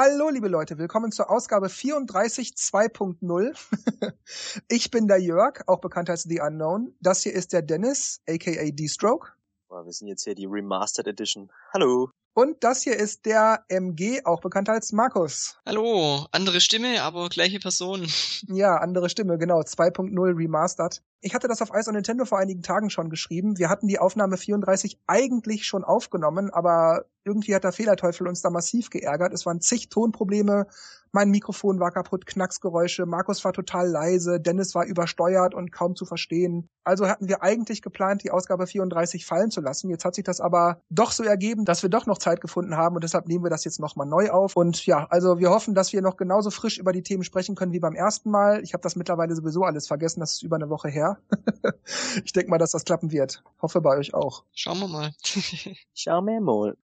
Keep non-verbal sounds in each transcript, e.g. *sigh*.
Hallo, liebe Leute, willkommen zur Ausgabe 34 2.0. *laughs* ich bin der Jörg, auch bekannt als The Unknown. Das hier ist der Dennis, aka D-Stroke. Wir sind jetzt hier die Remastered Edition. Hallo. Und das hier ist der MG, auch bekannt als Markus. Hallo, andere Stimme, aber gleiche Person. *laughs* Ja, andere Stimme, genau, 2.0 Remastered. Ich hatte das auf Ice on Nintendo vor einigen Tagen schon geschrieben. Wir hatten die Aufnahme 34 eigentlich schon aufgenommen, aber irgendwie hat der Fehlerteufel uns da massiv geärgert. Es waren zig Tonprobleme, mein Mikrofon war kaputt, Knacksgeräusche, Markus war total leise, Dennis war übersteuert und kaum zu verstehen. Also hatten wir eigentlich geplant, die Ausgabe 34 fallen zu lassen. Jetzt hat sich das aber doch so ergeben, dass wir doch noch Zeit gefunden haben und deshalb nehmen wir das jetzt nochmal neu auf. Und ja, also wir hoffen, dass wir noch genauso frisch über die Themen sprechen können wie beim ersten Mal. Ich habe das mittlerweile sowieso alles vergessen, das ist über eine Woche her. *laughs* ich denke mal, dass das klappen wird. Hoffe bei euch auch. Schauen wir mal. *laughs* Schauen wir mal.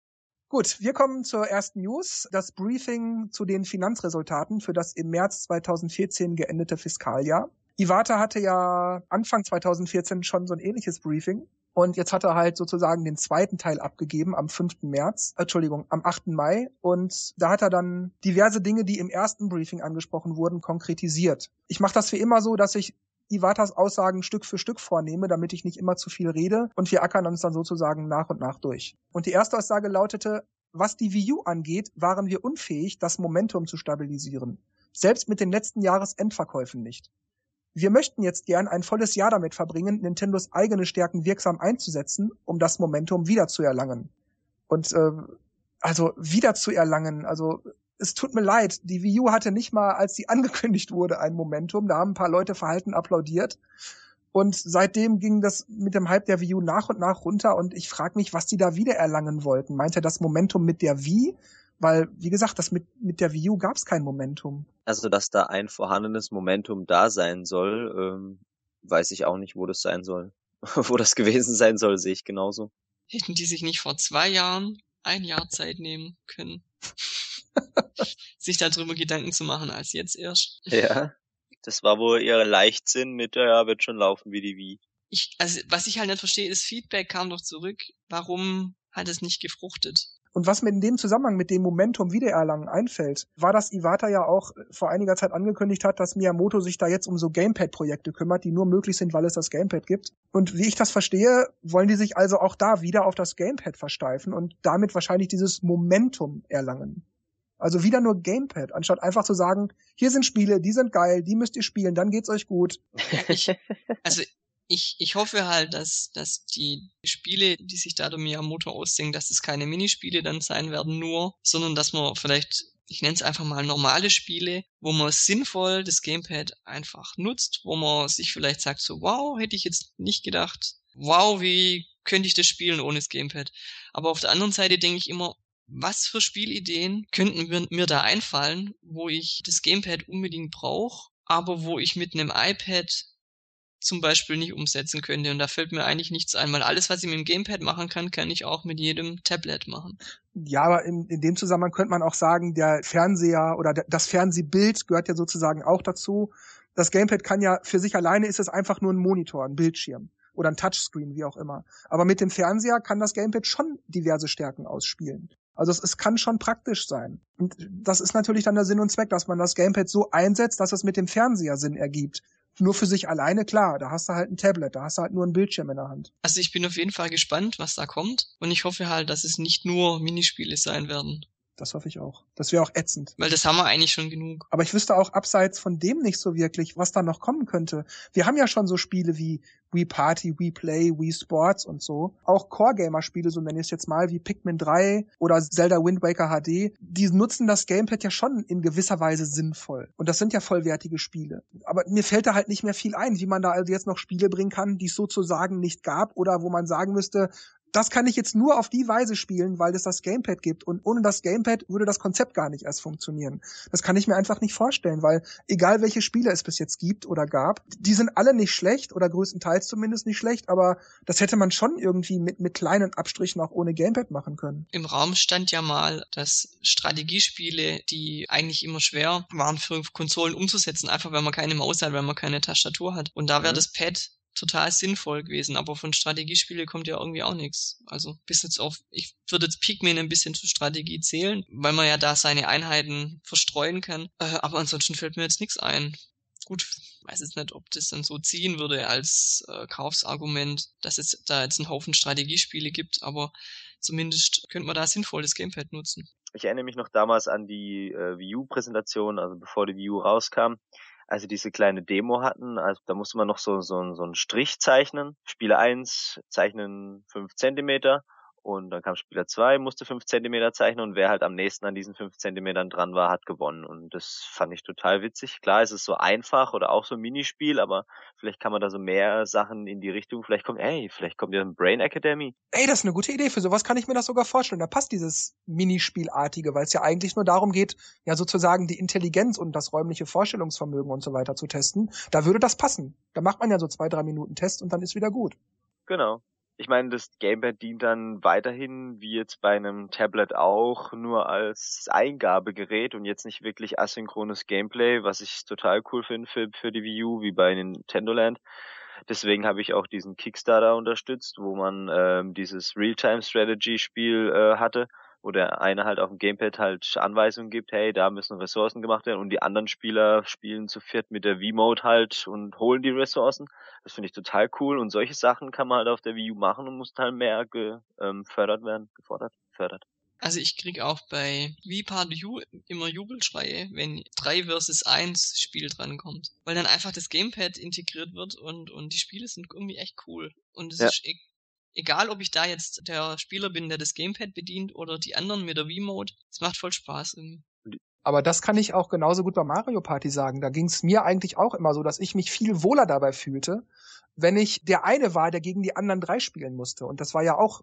Gut, wir kommen zur ersten News. Das Briefing zu den Finanzresultaten für das im März 2014 geendete Fiskaljahr. Iwata hatte ja Anfang 2014 schon so ein ähnliches Briefing. Und jetzt hat er halt sozusagen den zweiten Teil abgegeben am 5. März, Entschuldigung, am 8. Mai. Und da hat er dann diverse Dinge, die im ersten Briefing angesprochen wurden, konkretisiert. Ich mache das wie immer so, dass ich Iwatas Aussagen Stück für Stück vornehme, damit ich nicht immer zu viel rede und wir ackern uns dann sozusagen nach und nach durch. Und die erste Aussage lautete, was die Wii U angeht, waren wir unfähig, das Momentum zu stabilisieren. Selbst mit den letzten Jahresendverkäufen nicht. Wir möchten jetzt gern ein volles Jahr damit verbringen, Nintendos eigene Stärken wirksam einzusetzen, um das Momentum wiederzuerlangen. Und äh, also wiederzuerlangen, also es tut mir leid, die Wii U hatte nicht mal, als sie *laughs* angekündigt wurde, ein Momentum. Da haben ein paar Leute verhalten applaudiert. Und seitdem ging das mit dem Hype der Wii U nach und nach runter und ich frage mich, was die da wieder erlangen wollten. Meint er das Momentum mit der Wii? Weil, wie gesagt, das mit, mit der Wii U gab es kein Momentum. Also, dass da ein vorhandenes Momentum da sein soll, ähm, weiß ich auch nicht, wo das sein soll. *laughs* wo das gewesen sein soll, sehe ich genauso. Hätten die sich nicht vor zwei Jahren ein Jahr Zeit nehmen können, *laughs* sich darüber Gedanken zu machen, als jetzt erst. Ja. Das war wohl ihr Leichtsinn mit, ja, wird schon laufen wie die Wii. Ich, also, was ich halt nicht verstehe, ist, Feedback kam doch zurück. Warum hat es nicht gefruchtet? Und was mir in dem Zusammenhang mit dem Momentum Wiedererlangen einfällt, war, dass Iwata ja auch vor einiger Zeit angekündigt hat, dass Miyamoto sich da jetzt um so Gamepad-Projekte kümmert, die nur möglich sind, weil es das Gamepad gibt. Und wie ich das verstehe, wollen die sich also auch da wieder auf das Gamepad versteifen und damit wahrscheinlich dieses Momentum erlangen. Also wieder nur Gamepad, anstatt einfach zu sagen, hier sind Spiele, die sind geil, die müsst ihr spielen, dann geht's euch gut. *laughs* Ich, also ich, ich hoffe halt, dass, dass die Spiele, die sich da der Miyamoto ausdenken, dass es keine Minispiele dann sein werden nur, sondern dass man vielleicht, ich nenne es einfach mal normale Spiele, wo man sinnvoll das Gamepad einfach nutzt, wo man sich vielleicht sagt so, wow, hätte ich jetzt nicht gedacht, wow, wie könnte ich das spielen ohne das Gamepad. Aber auf der anderen Seite denke ich immer, was für Spielideen könnten mir, mir da einfallen, wo ich das Gamepad unbedingt brauche, aber wo ich mit einem iPad zum Beispiel nicht umsetzen könnte. Und da fällt mir eigentlich nichts ein, weil alles, was ich mit dem Gamepad machen kann, kann ich auch mit jedem Tablet machen. Ja, aber in, in dem Zusammenhang könnte man auch sagen, der Fernseher oder das Fernsehbild gehört ja sozusagen auch dazu. Das Gamepad kann ja für sich alleine ist es einfach nur ein Monitor, ein Bildschirm oder ein Touchscreen, wie auch immer. Aber mit dem Fernseher kann das Gamepad schon diverse Stärken ausspielen. Also es, es kann schon praktisch sein. Und das ist natürlich dann der Sinn und Zweck, dass man das Gamepad so einsetzt, dass es mit dem Fernseher Sinn ergibt. Nur für sich alleine, klar, da hast du halt ein Tablet, da hast du halt nur ein Bildschirm in der Hand. Also ich bin auf jeden Fall gespannt, was da kommt. Und ich hoffe halt, dass es nicht nur Minispiele sein werden. Das hoffe ich auch. Das wäre auch ätzend. Weil das haben wir eigentlich schon genug. Aber ich wüsste auch abseits von dem nicht so wirklich, was da noch kommen könnte. Wir haben ja schon so Spiele wie Wii Party, Wii Play, Wii Sports und so. Auch Core-Gamer-Spiele, so nenne ich es jetzt mal, wie Pikmin 3 oder Zelda Wind Waker HD, die nutzen das Gamepad ja schon in gewisser Weise sinnvoll. Und das sind ja vollwertige Spiele. Aber mir fällt da halt nicht mehr viel ein, wie man da also jetzt noch Spiele bringen kann, die es sozusagen nicht gab oder wo man sagen müsste, das kann ich jetzt nur auf die Weise spielen, weil es das Gamepad gibt. Und ohne das Gamepad würde das Konzept gar nicht erst funktionieren. Das kann ich mir einfach nicht vorstellen, weil egal welche Spiele es bis jetzt gibt oder gab, die sind alle nicht schlecht oder größtenteils zumindest nicht schlecht, aber das hätte man schon irgendwie mit, mit kleinen Abstrichen auch ohne Gamepad machen können. Im Raum stand ja mal, dass Strategiespiele, die eigentlich immer schwer waren für Konsolen umzusetzen, einfach weil man keine Maus hat, weil man keine Tastatur hat. Und da wäre mhm. das Pad total sinnvoll gewesen, aber von Strategiespiele kommt ja irgendwie auch nichts. Also bis jetzt auf, ich würde jetzt Pikmin ein bisschen zur Strategie zählen, weil man ja da seine Einheiten verstreuen kann. Äh, aber ansonsten fällt mir jetzt nichts ein. Gut, weiß jetzt nicht, ob das dann so ziehen würde als äh, Kaufsargument, dass es da jetzt einen Haufen Strategiespiele gibt, aber zumindest könnte man da sinnvoll das Gamepad nutzen. Ich erinnere mich noch damals an die äh, Wii U-Präsentation, also bevor die Wii U rauskam als sie diese kleine Demo hatten, also da musste man noch so, so, so einen Strich zeichnen. Spieler 1 zeichnen 5 Zentimeter und dann kam Spieler 2, musste 5 Zentimeter zeichnen und wer halt am nächsten an diesen 5 Zentimetern dran war, hat gewonnen. Und das fand ich total witzig. Klar, es ist so einfach oder auch so ein Minispiel, aber vielleicht kann man da so mehr Sachen in die Richtung. Vielleicht kommt, ey, vielleicht kommt ja ein Brain Academy. Ey, das ist eine gute Idee. Für sowas kann ich mir das sogar vorstellen. Da passt dieses Minispielartige, weil es ja eigentlich nur darum geht, ja sozusagen die Intelligenz und das räumliche Vorstellungsvermögen und so weiter zu testen. Da würde das passen. Da macht man ja so zwei, drei Minuten Test und dann ist wieder gut. Genau ich meine, das Gamepad dient dann weiterhin, wie jetzt bei einem Tablet auch, nur als Eingabegerät und jetzt nicht wirklich asynchrones Gameplay, was ich total cool finde für, für die Wii U, wie bei Nintendo Land. Deswegen habe ich auch diesen Kickstarter unterstützt, wo man ähm, dieses Real-Time-Strategy-Spiel äh, hatte wo der eine halt auf dem Gamepad halt Anweisungen gibt, hey, da müssen Ressourcen gemacht werden und die anderen Spieler spielen zu viert mit der V-Mode halt und holen die Ressourcen. Das finde ich total cool und solche Sachen kann man halt auf der Wii U machen und muss halt mehr gefördert ähm, werden, gefordert, fördert. Also ich krieg auch bei Part U immer Jubelschreie, wenn 3 versus 1 Spiel drankommt. Weil dann einfach das Gamepad integriert wird und, und die Spiele sind irgendwie echt cool. Und es ja. ist e-, egal ob ich da jetzt der Spieler bin, der das Gamepad bedient oder die anderen mit der Wii-Mode, es macht voll Spaß irgendwie. Aber das kann ich auch genauso gut bei Mario Party sagen. Da ging es mir eigentlich auch immer so, dass ich mich viel wohler dabei fühlte, wenn ich der eine war, der gegen die anderen drei spielen musste. Und das war ja auch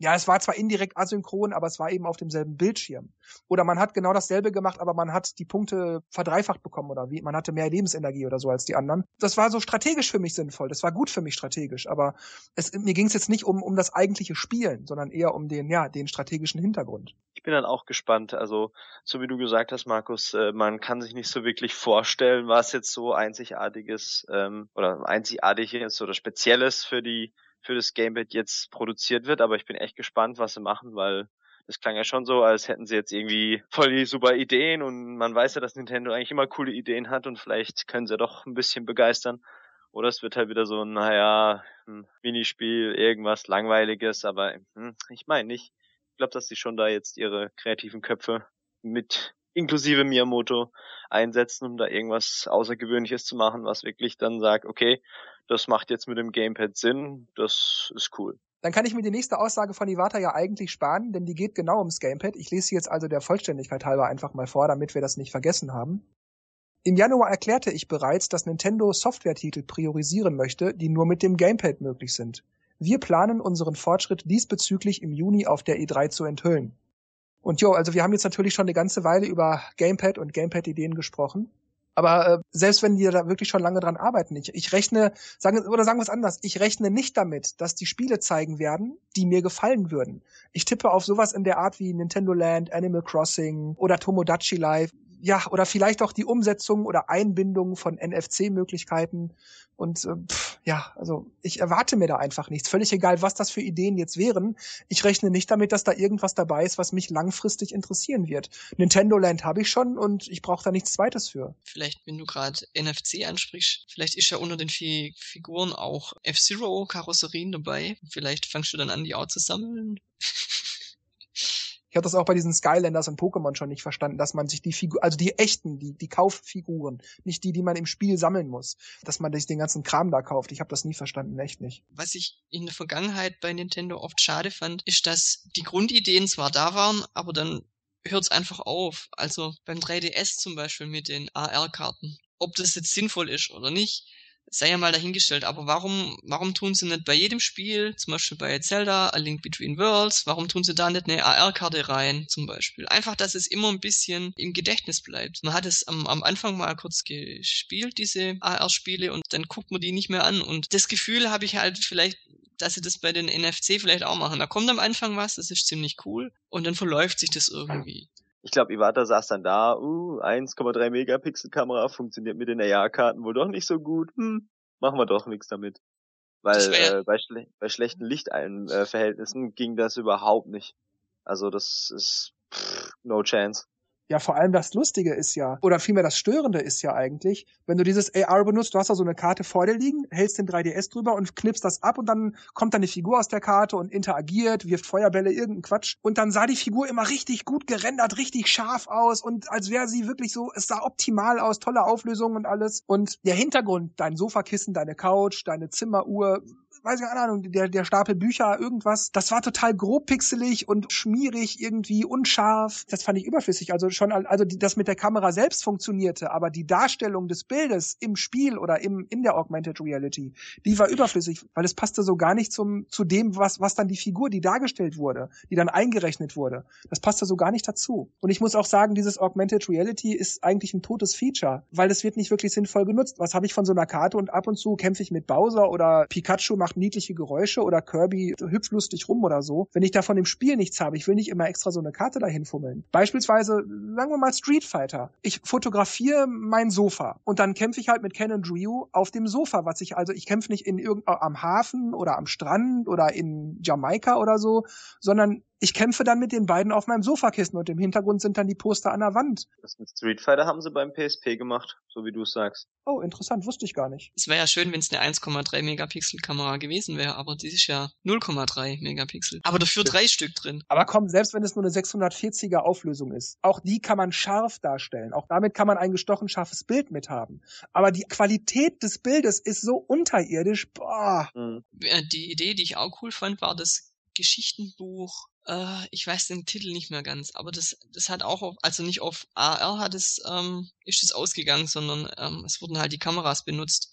ja, es war zwar indirekt asynchron, aber es war eben auf demselben Bildschirm. Oder man hat genau dasselbe gemacht, aber man hat die Punkte verdreifacht bekommen oder wie, man hatte mehr Lebensenergie oder so als die anderen. Das war so strategisch für mich sinnvoll. Das war gut für mich strategisch, aber es, mir ging es jetzt nicht um, um das eigentliche Spielen, sondern eher um den, ja, den strategischen Hintergrund. Ich bin dann auch gespannt. Also, so wie du gesagt hast, Markus, äh, man kann sich nicht so wirklich vorstellen, was jetzt so einzigartiges ähm, oder einzigartiges oder spezielles für die für das Gamepad jetzt produziert wird, aber ich bin echt gespannt, was sie machen, weil das klang ja schon so, als hätten sie jetzt irgendwie voll die super Ideen und man weiß ja, dass Nintendo eigentlich immer coole Ideen hat und vielleicht können sie doch ein bisschen begeistern. Oder es wird halt wieder so, naja, ein Minispiel, irgendwas Langweiliges, aber hm, ich meine nicht. Ich glaube, dass sie schon da jetzt ihre kreativen Köpfe mit inklusive Miyamoto einsetzen, um da irgendwas Außergewöhnliches zu machen, was wirklich dann sagt, okay, das macht jetzt mit dem Gamepad Sinn, das ist cool. Dann kann ich mir die nächste Aussage von Iwata ja eigentlich sparen, denn die geht genau ums Gamepad. Ich lese sie jetzt also der Vollständigkeit halber einfach mal vor, damit wir das nicht vergessen haben. Im Januar erklärte ich bereits, dass Nintendo Softwaretitel priorisieren möchte, die nur mit dem Gamepad möglich sind. Wir planen unseren Fortschritt diesbezüglich im Juni auf der E3 zu enthüllen. Und jo, also wir haben jetzt natürlich schon eine ganze Weile über Gamepad und Gamepad-Ideen gesprochen. Aber äh, selbst wenn die da wirklich schon lange dran arbeiten, ich, ich rechne, sagen, oder sagen wir es anders, ich rechne nicht damit, dass die Spiele zeigen werden, die mir gefallen würden. Ich tippe auf sowas in der Art wie Nintendo Land, Animal Crossing oder Tomodachi Live, ja, oder vielleicht auch die Umsetzung oder Einbindung von NFC-Möglichkeiten. Und äh, pff, ja, also ich erwarte mir da einfach nichts. Völlig egal, was das für Ideen jetzt wären. Ich rechne nicht damit, dass da irgendwas dabei ist, was mich langfristig interessieren wird. Nintendo Land habe ich schon und ich brauche da nichts zweites für. Vielleicht, wenn du gerade NFC ansprichst, vielleicht ist ja unter den Fi Figuren auch F-Zero-Karosserien dabei. Vielleicht fangst du dann an, die auch zu sammeln. *laughs* Ich habe das auch bei diesen Skylanders und Pokémon schon nicht verstanden, dass man sich die Figur, also die echten, die, die Kauffiguren, nicht die, die man im Spiel sammeln muss, dass man sich den ganzen Kram da kauft. Ich habe das nie verstanden, echt nicht. Was ich in der Vergangenheit bei Nintendo oft schade fand, ist, dass die Grundideen zwar da waren, aber dann hört es einfach auf. Also beim 3DS zum Beispiel mit den AR-Karten. Ob das jetzt sinnvoll ist oder nicht, sei ja mal dahingestellt, aber warum, warum tun sie nicht bei jedem Spiel, zum Beispiel bei Zelda, A Link Between Worlds, warum tun sie da nicht eine AR-Karte rein, zum Beispiel? Einfach, dass es immer ein bisschen im Gedächtnis bleibt. Man hat es am, am Anfang mal kurz gespielt, diese AR-Spiele, und dann guckt man die nicht mehr an. Und das Gefühl habe ich halt vielleicht dass sie das bei den NFC vielleicht auch machen. Da kommt am Anfang was, das ist ziemlich cool und dann verläuft sich das irgendwie. Ich glaube, Iwata saß dann da, uh, 1,3 Megapixel Kamera funktioniert mit den AR-Karten wohl doch nicht so gut. Hm, machen wir doch nichts damit. Weil äh, bei, schle bei schlechten Lichtverhältnissen ging das überhaupt nicht. Also das ist pff, no chance. Ja, vor allem das Lustige ist ja, oder vielmehr das Störende ist ja eigentlich, wenn du dieses AR benutzt, du hast da so eine Karte vor dir liegen, hältst den 3DS drüber und knippst das ab und dann kommt da eine Figur aus der Karte und interagiert, wirft Feuerbälle, irgendein Quatsch. Und dann sah die Figur immer richtig gut gerendert, richtig scharf aus und als wäre sie wirklich so, es sah optimal aus, tolle Auflösung und alles. Und der Hintergrund, dein Sofakissen, deine Couch, deine Zimmeruhr, weiß ich keine Ahnung, der, der Stapel Bücher, irgendwas. Das war total grob pixelig und schmierig, irgendwie unscharf. Das fand ich überflüssig. Also schon, also die, das mit der Kamera selbst funktionierte, aber die Darstellung des Bildes im Spiel oder im, in der Augmented Reality, die war überflüssig, weil es passte so gar nicht zum, zu dem, was, was dann die Figur, die dargestellt wurde, die dann eingerechnet wurde. Das passte so gar nicht dazu. Und ich muss auch sagen, dieses Augmented Reality ist eigentlich ein totes Feature, weil es wird nicht wirklich sinnvoll genutzt. Was habe ich von so einer Karte und ab und zu kämpfe ich mit Bowser oder Pikachu macht macht niedliche Geräusche oder Kirby hüpft lustig rum oder so. Wenn ich da von dem Spiel nichts habe, ich will nicht immer extra so eine Karte dahin fummeln. Beispielsweise, sagen wir mal Street Fighter. Ich fotografiere mein Sofa und dann kämpfe ich halt mit Ken und Ryu auf dem Sofa, was ich also, ich kämpfe nicht in irgend, am Hafen oder am Strand oder in Jamaika oder so, sondern ich kämpfe dann mit den beiden auf meinem Sofakissen und im Hintergrund sind dann die Poster an der Wand. Das mit Street Fighter haben sie beim PSP gemacht, so wie du es sagst. Oh, interessant, wusste ich gar nicht. Es wäre ja schön, wenn es eine 1,3 Megapixel Kamera gewesen wäre, aber die ist ja 0,3 Megapixel. Aber dafür drei Stück drin. Aber komm, selbst wenn es nur eine 640er Auflösung ist, auch die kann man scharf darstellen. Auch damit kann man ein gestochen scharfes Bild mit haben. Aber die Qualität des Bildes ist so unterirdisch, boah. Mhm. Die Idee, die ich auch cool fand, war das Geschichtenbuch äh, ich weiß den Titel nicht mehr ganz, aber das, das hat auch auf, also nicht auf AR hat es, ähm, ist es ausgegangen, sondern ähm, es wurden halt die Kameras benutzt.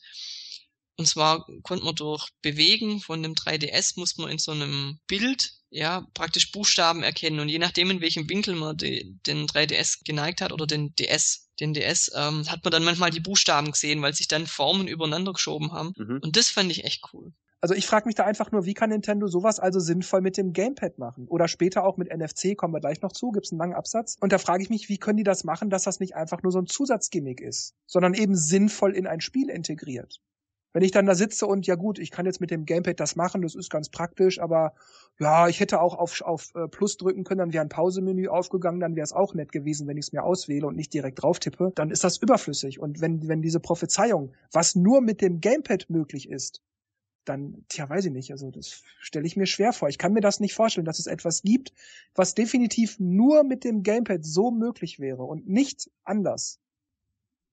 Und zwar konnte man durch Bewegen von dem 3DS muss man in so einem Bild ja praktisch Buchstaben erkennen und je nachdem in welchem Winkel man die, den 3DS geneigt hat oder den DS, den DS, ähm, hat man dann manchmal die Buchstaben gesehen, weil sich dann Formen übereinander geschoben haben. Mhm. Und das fand ich echt cool. Also ich frage mich da einfach nur, wie kann Nintendo sowas also sinnvoll mit dem Gamepad machen? Oder später auch mit NFC, kommen wir gleich noch zu, gibt's einen langen Absatz. Und da frage ich mich, wie können die das machen, dass das nicht einfach nur so ein Zusatzgimmick ist, sondern eben sinnvoll in ein Spiel integriert. Wenn ich dann da sitze und ja gut, ich kann jetzt mit dem Gamepad das machen, das ist ganz praktisch, aber ja, ich hätte auch auf, auf äh, Plus drücken können, dann wäre ein Pausemenü aufgegangen, dann wäre es auch nett gewesen, wenn ich es mir auswähle und nicht direkt drauf tippe, dann ist das überflüssig. Und wenn, wenn diese Prophezeiung, was nur mit dem Gamepad möglich ist, dann, tja, weiß ich nicht. Also das stelle ich mir schwer vor. Ich kann mir das nicht vorstellen, dass es etwas gibt, was definitiv nur mit dem Gamepad so möglich wäre und nicht anders.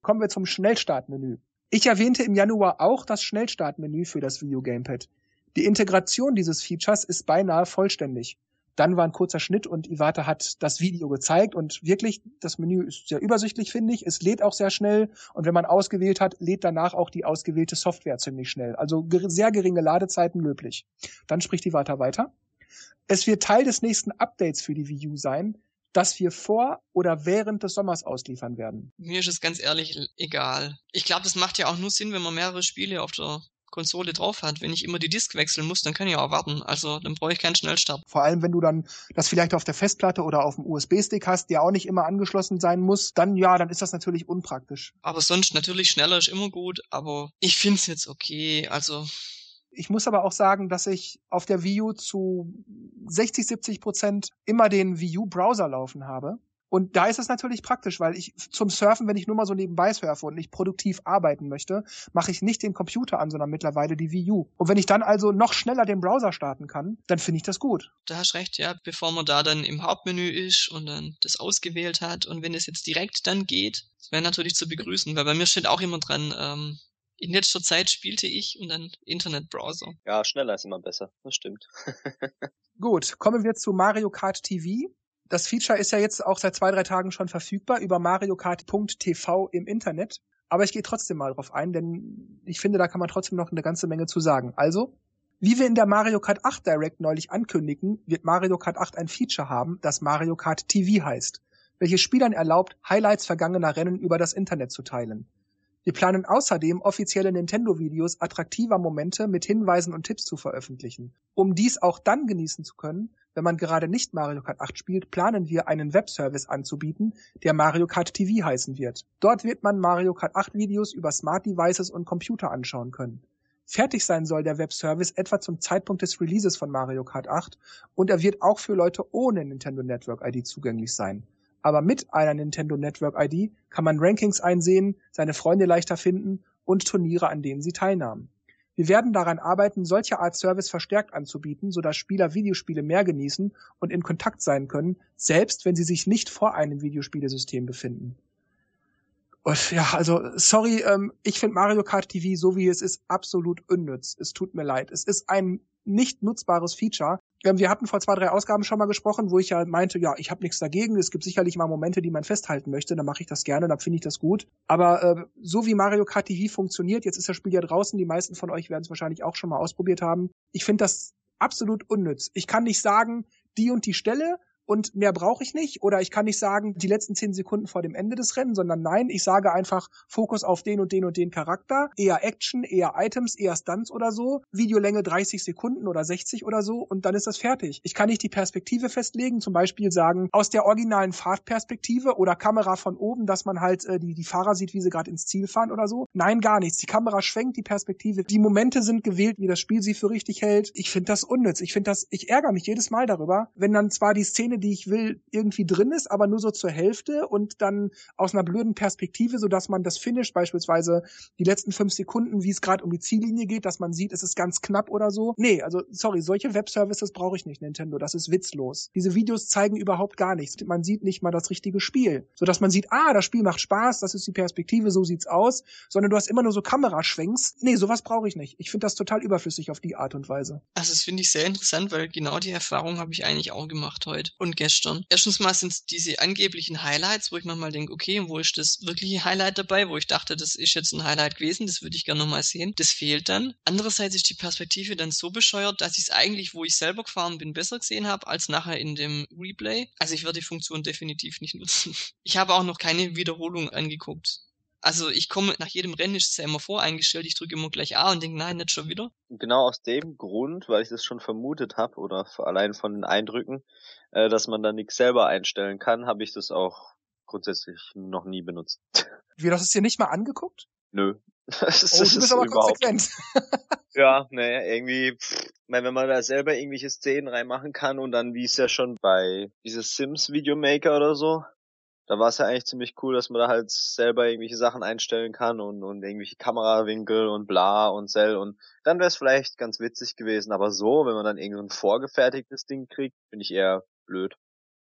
Kommen wir zum Schnellstartmenü. Ich erwähnte im Januar auch das Schnellstartmenü für das Video Gamepad. Die Integration dieses Features ist beinahe vollständig. Dann war ein kurzer Schnitt und Iwata hat das Video gezeigt und wirklich, das Menü ist sehr übersichtlich, finde ich. Es lädt auch sehr schnell und wenn man ausgewählt hat, lädt danach auch die ausgewählte Software ziemlich schnell. Also sehr geringe Ladezeiten löblich. Dann spricht Iwata weiter. Es wird Teil des nächsten Updates für die Wii U sein, das wir vor oder während des Sommers ausliefern werden. Mir ist es ganz ehrlich egal. Ich glaube, das macht ja auch nur Sinn, wenn man mehrere Spiele auf der Konsole drauf hat. Wenn ich immer die Disk wechseln muss, dann kann ich auch warten. Also dann brauche ich keinen Schnellstart. Vor allem, wenn du dann das vielleicht auf der Festplatte oder auf dem USB-Stick hast, der auch nicht immer angeschlossen sein muss, dann ja, dann ist das natürlich unpraktisch. Aber sonst natürlich schneller ist immer gut, aber ich finde es jetzt okay. Also ich muss aber auch sagen, dass ich auf der Wii U zu 60, 70 Prozent immer den Wii U Browser laufen habe. Und da ist es natürlich praktisch, weil ich zum Surfen, wenn ich nur mal so nebenbei surfe und nicht produktiv arbeiten möchte, mache ich nicht den Computer an, sondern mittlerweile die Wii U. Und wenn ich dann also noch schneller den Browser starten kann, dann finde ich das gut. Da hast recht, ja, bevor man da dann im Hauptmenü ist und dann das ausgewählt hat und wenn es jetzt direkt dann geht, das wäre natürlich zu begrüßen, weil bei mir steht auch immer dran, ähm, in letzter Zeit spielte ich und dann Internetbrowser. Ja, schneller ist immer besser, das stimmt. *laughs* Gut, kommen wir zu Mario Kart TV. Das Feature ist ja jetzt auch seit zwei, drei Tagen schon verfügbar über mariokart.tv im Internet. Aber ich gehe trotzdem mal drauf ein, denn ich finde, da kann man trotzdem noch eine ganze Menge zu sagen. Also, wie wir in der Mario Kart 8 Direct neulich ankündigen, wird Mario Kart 8 ein Feature haben, das Mario Kart TV heißt, welches Spielern erlaubt, Highlights vergangener Rennen über das Internet zu teilen. Wir planen außerdem, offizielle Nintendo-Videos attraktiver Momente mit Hinweisen und Tipps zu veröffentlichen. Um dies auch dann genießen zu können, wenn man gerade nicht Mario Kart 8 spielt, planen wir einen Webservice anzubieten, der Mario Kart TV heißen wird. Dort wird man Mario Kart 8 Videos über Smart Devices und Computer anschauen können. Fertig sein soll der Webservice etwa zum Zeitpunkt des Releases von Mario Kart 8 und er wird auch für Leute ohne Nintendo Network ID zugänglich sein. Aber mit einer Nintendo Network ID kann man Rankings einsehen, seine Freunde leichter finden und Turniere, an denen sie teilnahmen. Wir werden daran arbeiten, solche Art Service verstärkt anzubieten, sodass Spieler Videospiele mehr genießen und in Kontakt sein können, selbst wenn sie sich nicht vor einem Videospielesystem befinden. Und ja, also sorry, ähm, ich finde Mario Kart TV, so wie es ist, absolut unnütz. Es tut mir leid. Es ist ein nicht nutzbares Feature. Ähm, wir hatten vor zwei, drei Ausgaben schon mal gesprochen, wo ich ja meinte, ja, ich habe nichts dagegen. Es gibt sicherlich mal Momente, die man festhalten möchte. Dann mache ich das gerne, dann finde ich das gut. Aber äh, so wie Mario Kart TV funktioniert, jetzt ist das Spiel ja draußen. Die meisten von euch werden es wahrscheinlich auch schon mal ausprobiert haben. Ich finde das absolut unnütz. Ich kann nicht sagen, die und die Stelle und mehr brauche ich nicht. Oder ich kann nicht sagen, die letzten zehn Sekunden vor dem Ende des Rennens, sondern nein, ich sage einfach Fokus auf den und den und den Charakter, eher Action, eher Items, eher Stunts oder so, Videolänge 30 Sekunden oder 60 oder so und dann ist das fertig. Ich kann nicht die Perspektive festlegen, zum Beispiel sagen, aus der originalen Fahrtperspektive oder Kamera von oben, dass man halt äh, die, die Fahrer sieht, wie sie gerade ins Ziel fahren oder so. Nein, gar nichts. Die Kamera schwenkt die Perspektive. Die Momente sind gewählt, wie das Spiel sie für richtig hält. Ich finde das unnütz. Ich finde das, ich ärgere mich jedes Mal darüber, wenn dann zwar die Szene Szene, die ich will, irgendwie drin ist, aber nur so zur Hälfte und dann aus einer blöden Perspektive, so dass man das Finish beispielsweise die letzten fünf Sekunden, wie es gerade um die Ziellinie geht, dass man sieht, es ist ganz knapp oder so. Nee, also sorry, solche Webservices brauche ich nicht, Nintendo. Das ist witzlos. Diese Videos zeigen überhaupt gar nichts. Man sieht nicht mal das richtige Spiel, so dass man sieht, ah, das Spiel macht Spaß, das ist die Perspektive, so sieht's aus, sondern du hast immer nur so Kameraschwenks. Nee, sowas brauche ich nicht. Ich finde das total überflüssig auf die Art und Weise. Also das finde ich sehr interessant, weil genau die Erfahrung habe ich eigentlich auch gemacht heute und gestern. Erstens mal sind es diese angeblichen Highlights, wo ich manchmal denke, okay, wo ist das wirkliche Highlight dabei, wo ich dachte, das ist jetzt ein Highlight gewesen, das würde ich gerne nochmal sehen. Das fehlt dann. Andererseits ist die Perspektive dann so bescheuert, dass ich es eigentlich, wo ich selber gefahren bin, besser gesehen habe, als nachher in dem Replay. Also ich werde die Funktion definitiv nicht nutzen. Ich habe auch noch keine Wiederholung angeguckt. Also ich komme nach jedem Rennen ist es ja immer voreingestellt, ich drücke immer gleich A und denke, nein, nicht schon wieder. Genau aus dem Grund, weil ich das schon vermutet habe oder allein von den Eindrücken, äh, dass man da nichts selber einstellen kann, habe ich das auch grundsätzlich noch nie benutzt. *laughs* Wie, du hast es dir nicht mal angeguckt? Nö. *laughs* Das ist, oh, du bist aber konsequent. ja, naja, irgendwie, pff, wenn man da selber irgendwelche Szenen reinmachen kann und dann, wie es ja schon bei dieses Sims Videomaker oder so, da war es ja eigentlich ziemlich cool, dass man da halt selber irgendwelche Sachen einstellen kann und, und irgendwelche Kamerawinkel und bla und Cell und dann wäre es vielleicht ganz witzig gewesen, aber so, wenn man dann irgendein vorgefertigtes Ding kriegt, finde ich eher blöd.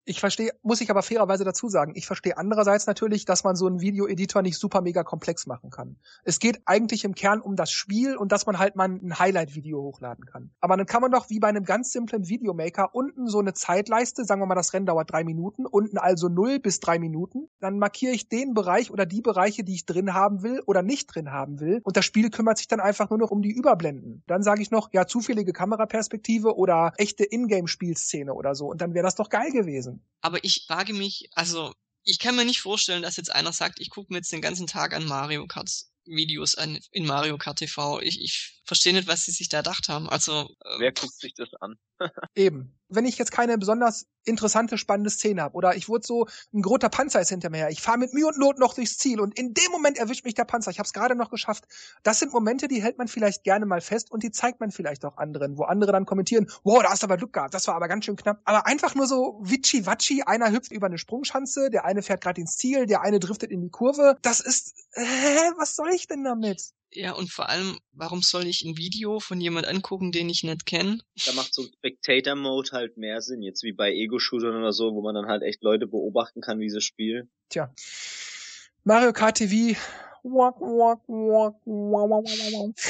Ich verstehe, muss ich aber fairerweise dazu sagen, ich verstehe andererseits natürlich, dass man so einen Videoeditor nicht super mega komplex machen kann. Es geht eigentlich im Kern um das Spiel und dass man halt mal ein Highlight-Video hochladen kann. Aber dann kann man doch wie bei einem ganz simplen Videomaker unten so eine Zeitleiste, sagen wir mal, das Rennen dauert drei Minuten, unten also null bis drei Minuten. Dann markiere ich den Bereich oder die Bereiche, die ich drin haben will oder nicht drin haben will. Und das Spiel kümmert sich dann einfach nur noch um die Überblenden. Dann sage ich noch, ja, zufällige Kameraperspektive oder echte Ingame-Spielszene oder so. Und dann wäre das doch geil gewesen. Aber ich frage mich, also ich kann mir nicht vorstellen, dass jetzt einer sagt, ich gucke mir jetzt den ganzen Tag an Mario Kart Videos an in Mario Kart TV. Ich, ich verstehe nicht, was sie sich da gedacht haben. Also äh, wer guckt sich das an? *laughs* Eben. Wenn ich jetzt keine besonders interessante, spannende Szene habe oder ich wurde so, ein großer Panzer ist hinter mir her, ich fahre mit Mühe und Not noch durchs Ziel und in dem Moment erwischt mich der Panzer, ich habe es gerade noch geschafft. Das sind Momente, die hält man vielleicht gerne mal fest und die zeigt man vielleicht auch anderen, wo andere dann kommentieren, wow, da hast du aber Glück gehabt, das war aber ganz schön knapp. Aber einfach nur so witschi-watschi, einer hüpft über eine Sprungschanze, der eine fährt gerade ins Ziel, der eine driftet in die Kurve. Das ist, hä, was soll ich denn damit? Ja, und vor allem, warum soll ich ein Video von jemand angucken, den ich nicht kenne? Da macht so Spectator Mode halt mehr Sinn, jetzt wie bei Ego-Shootern oder so, wo man dann halt echt Leute beobachten kann, wie sie spielen. Tja. Mario Kart TV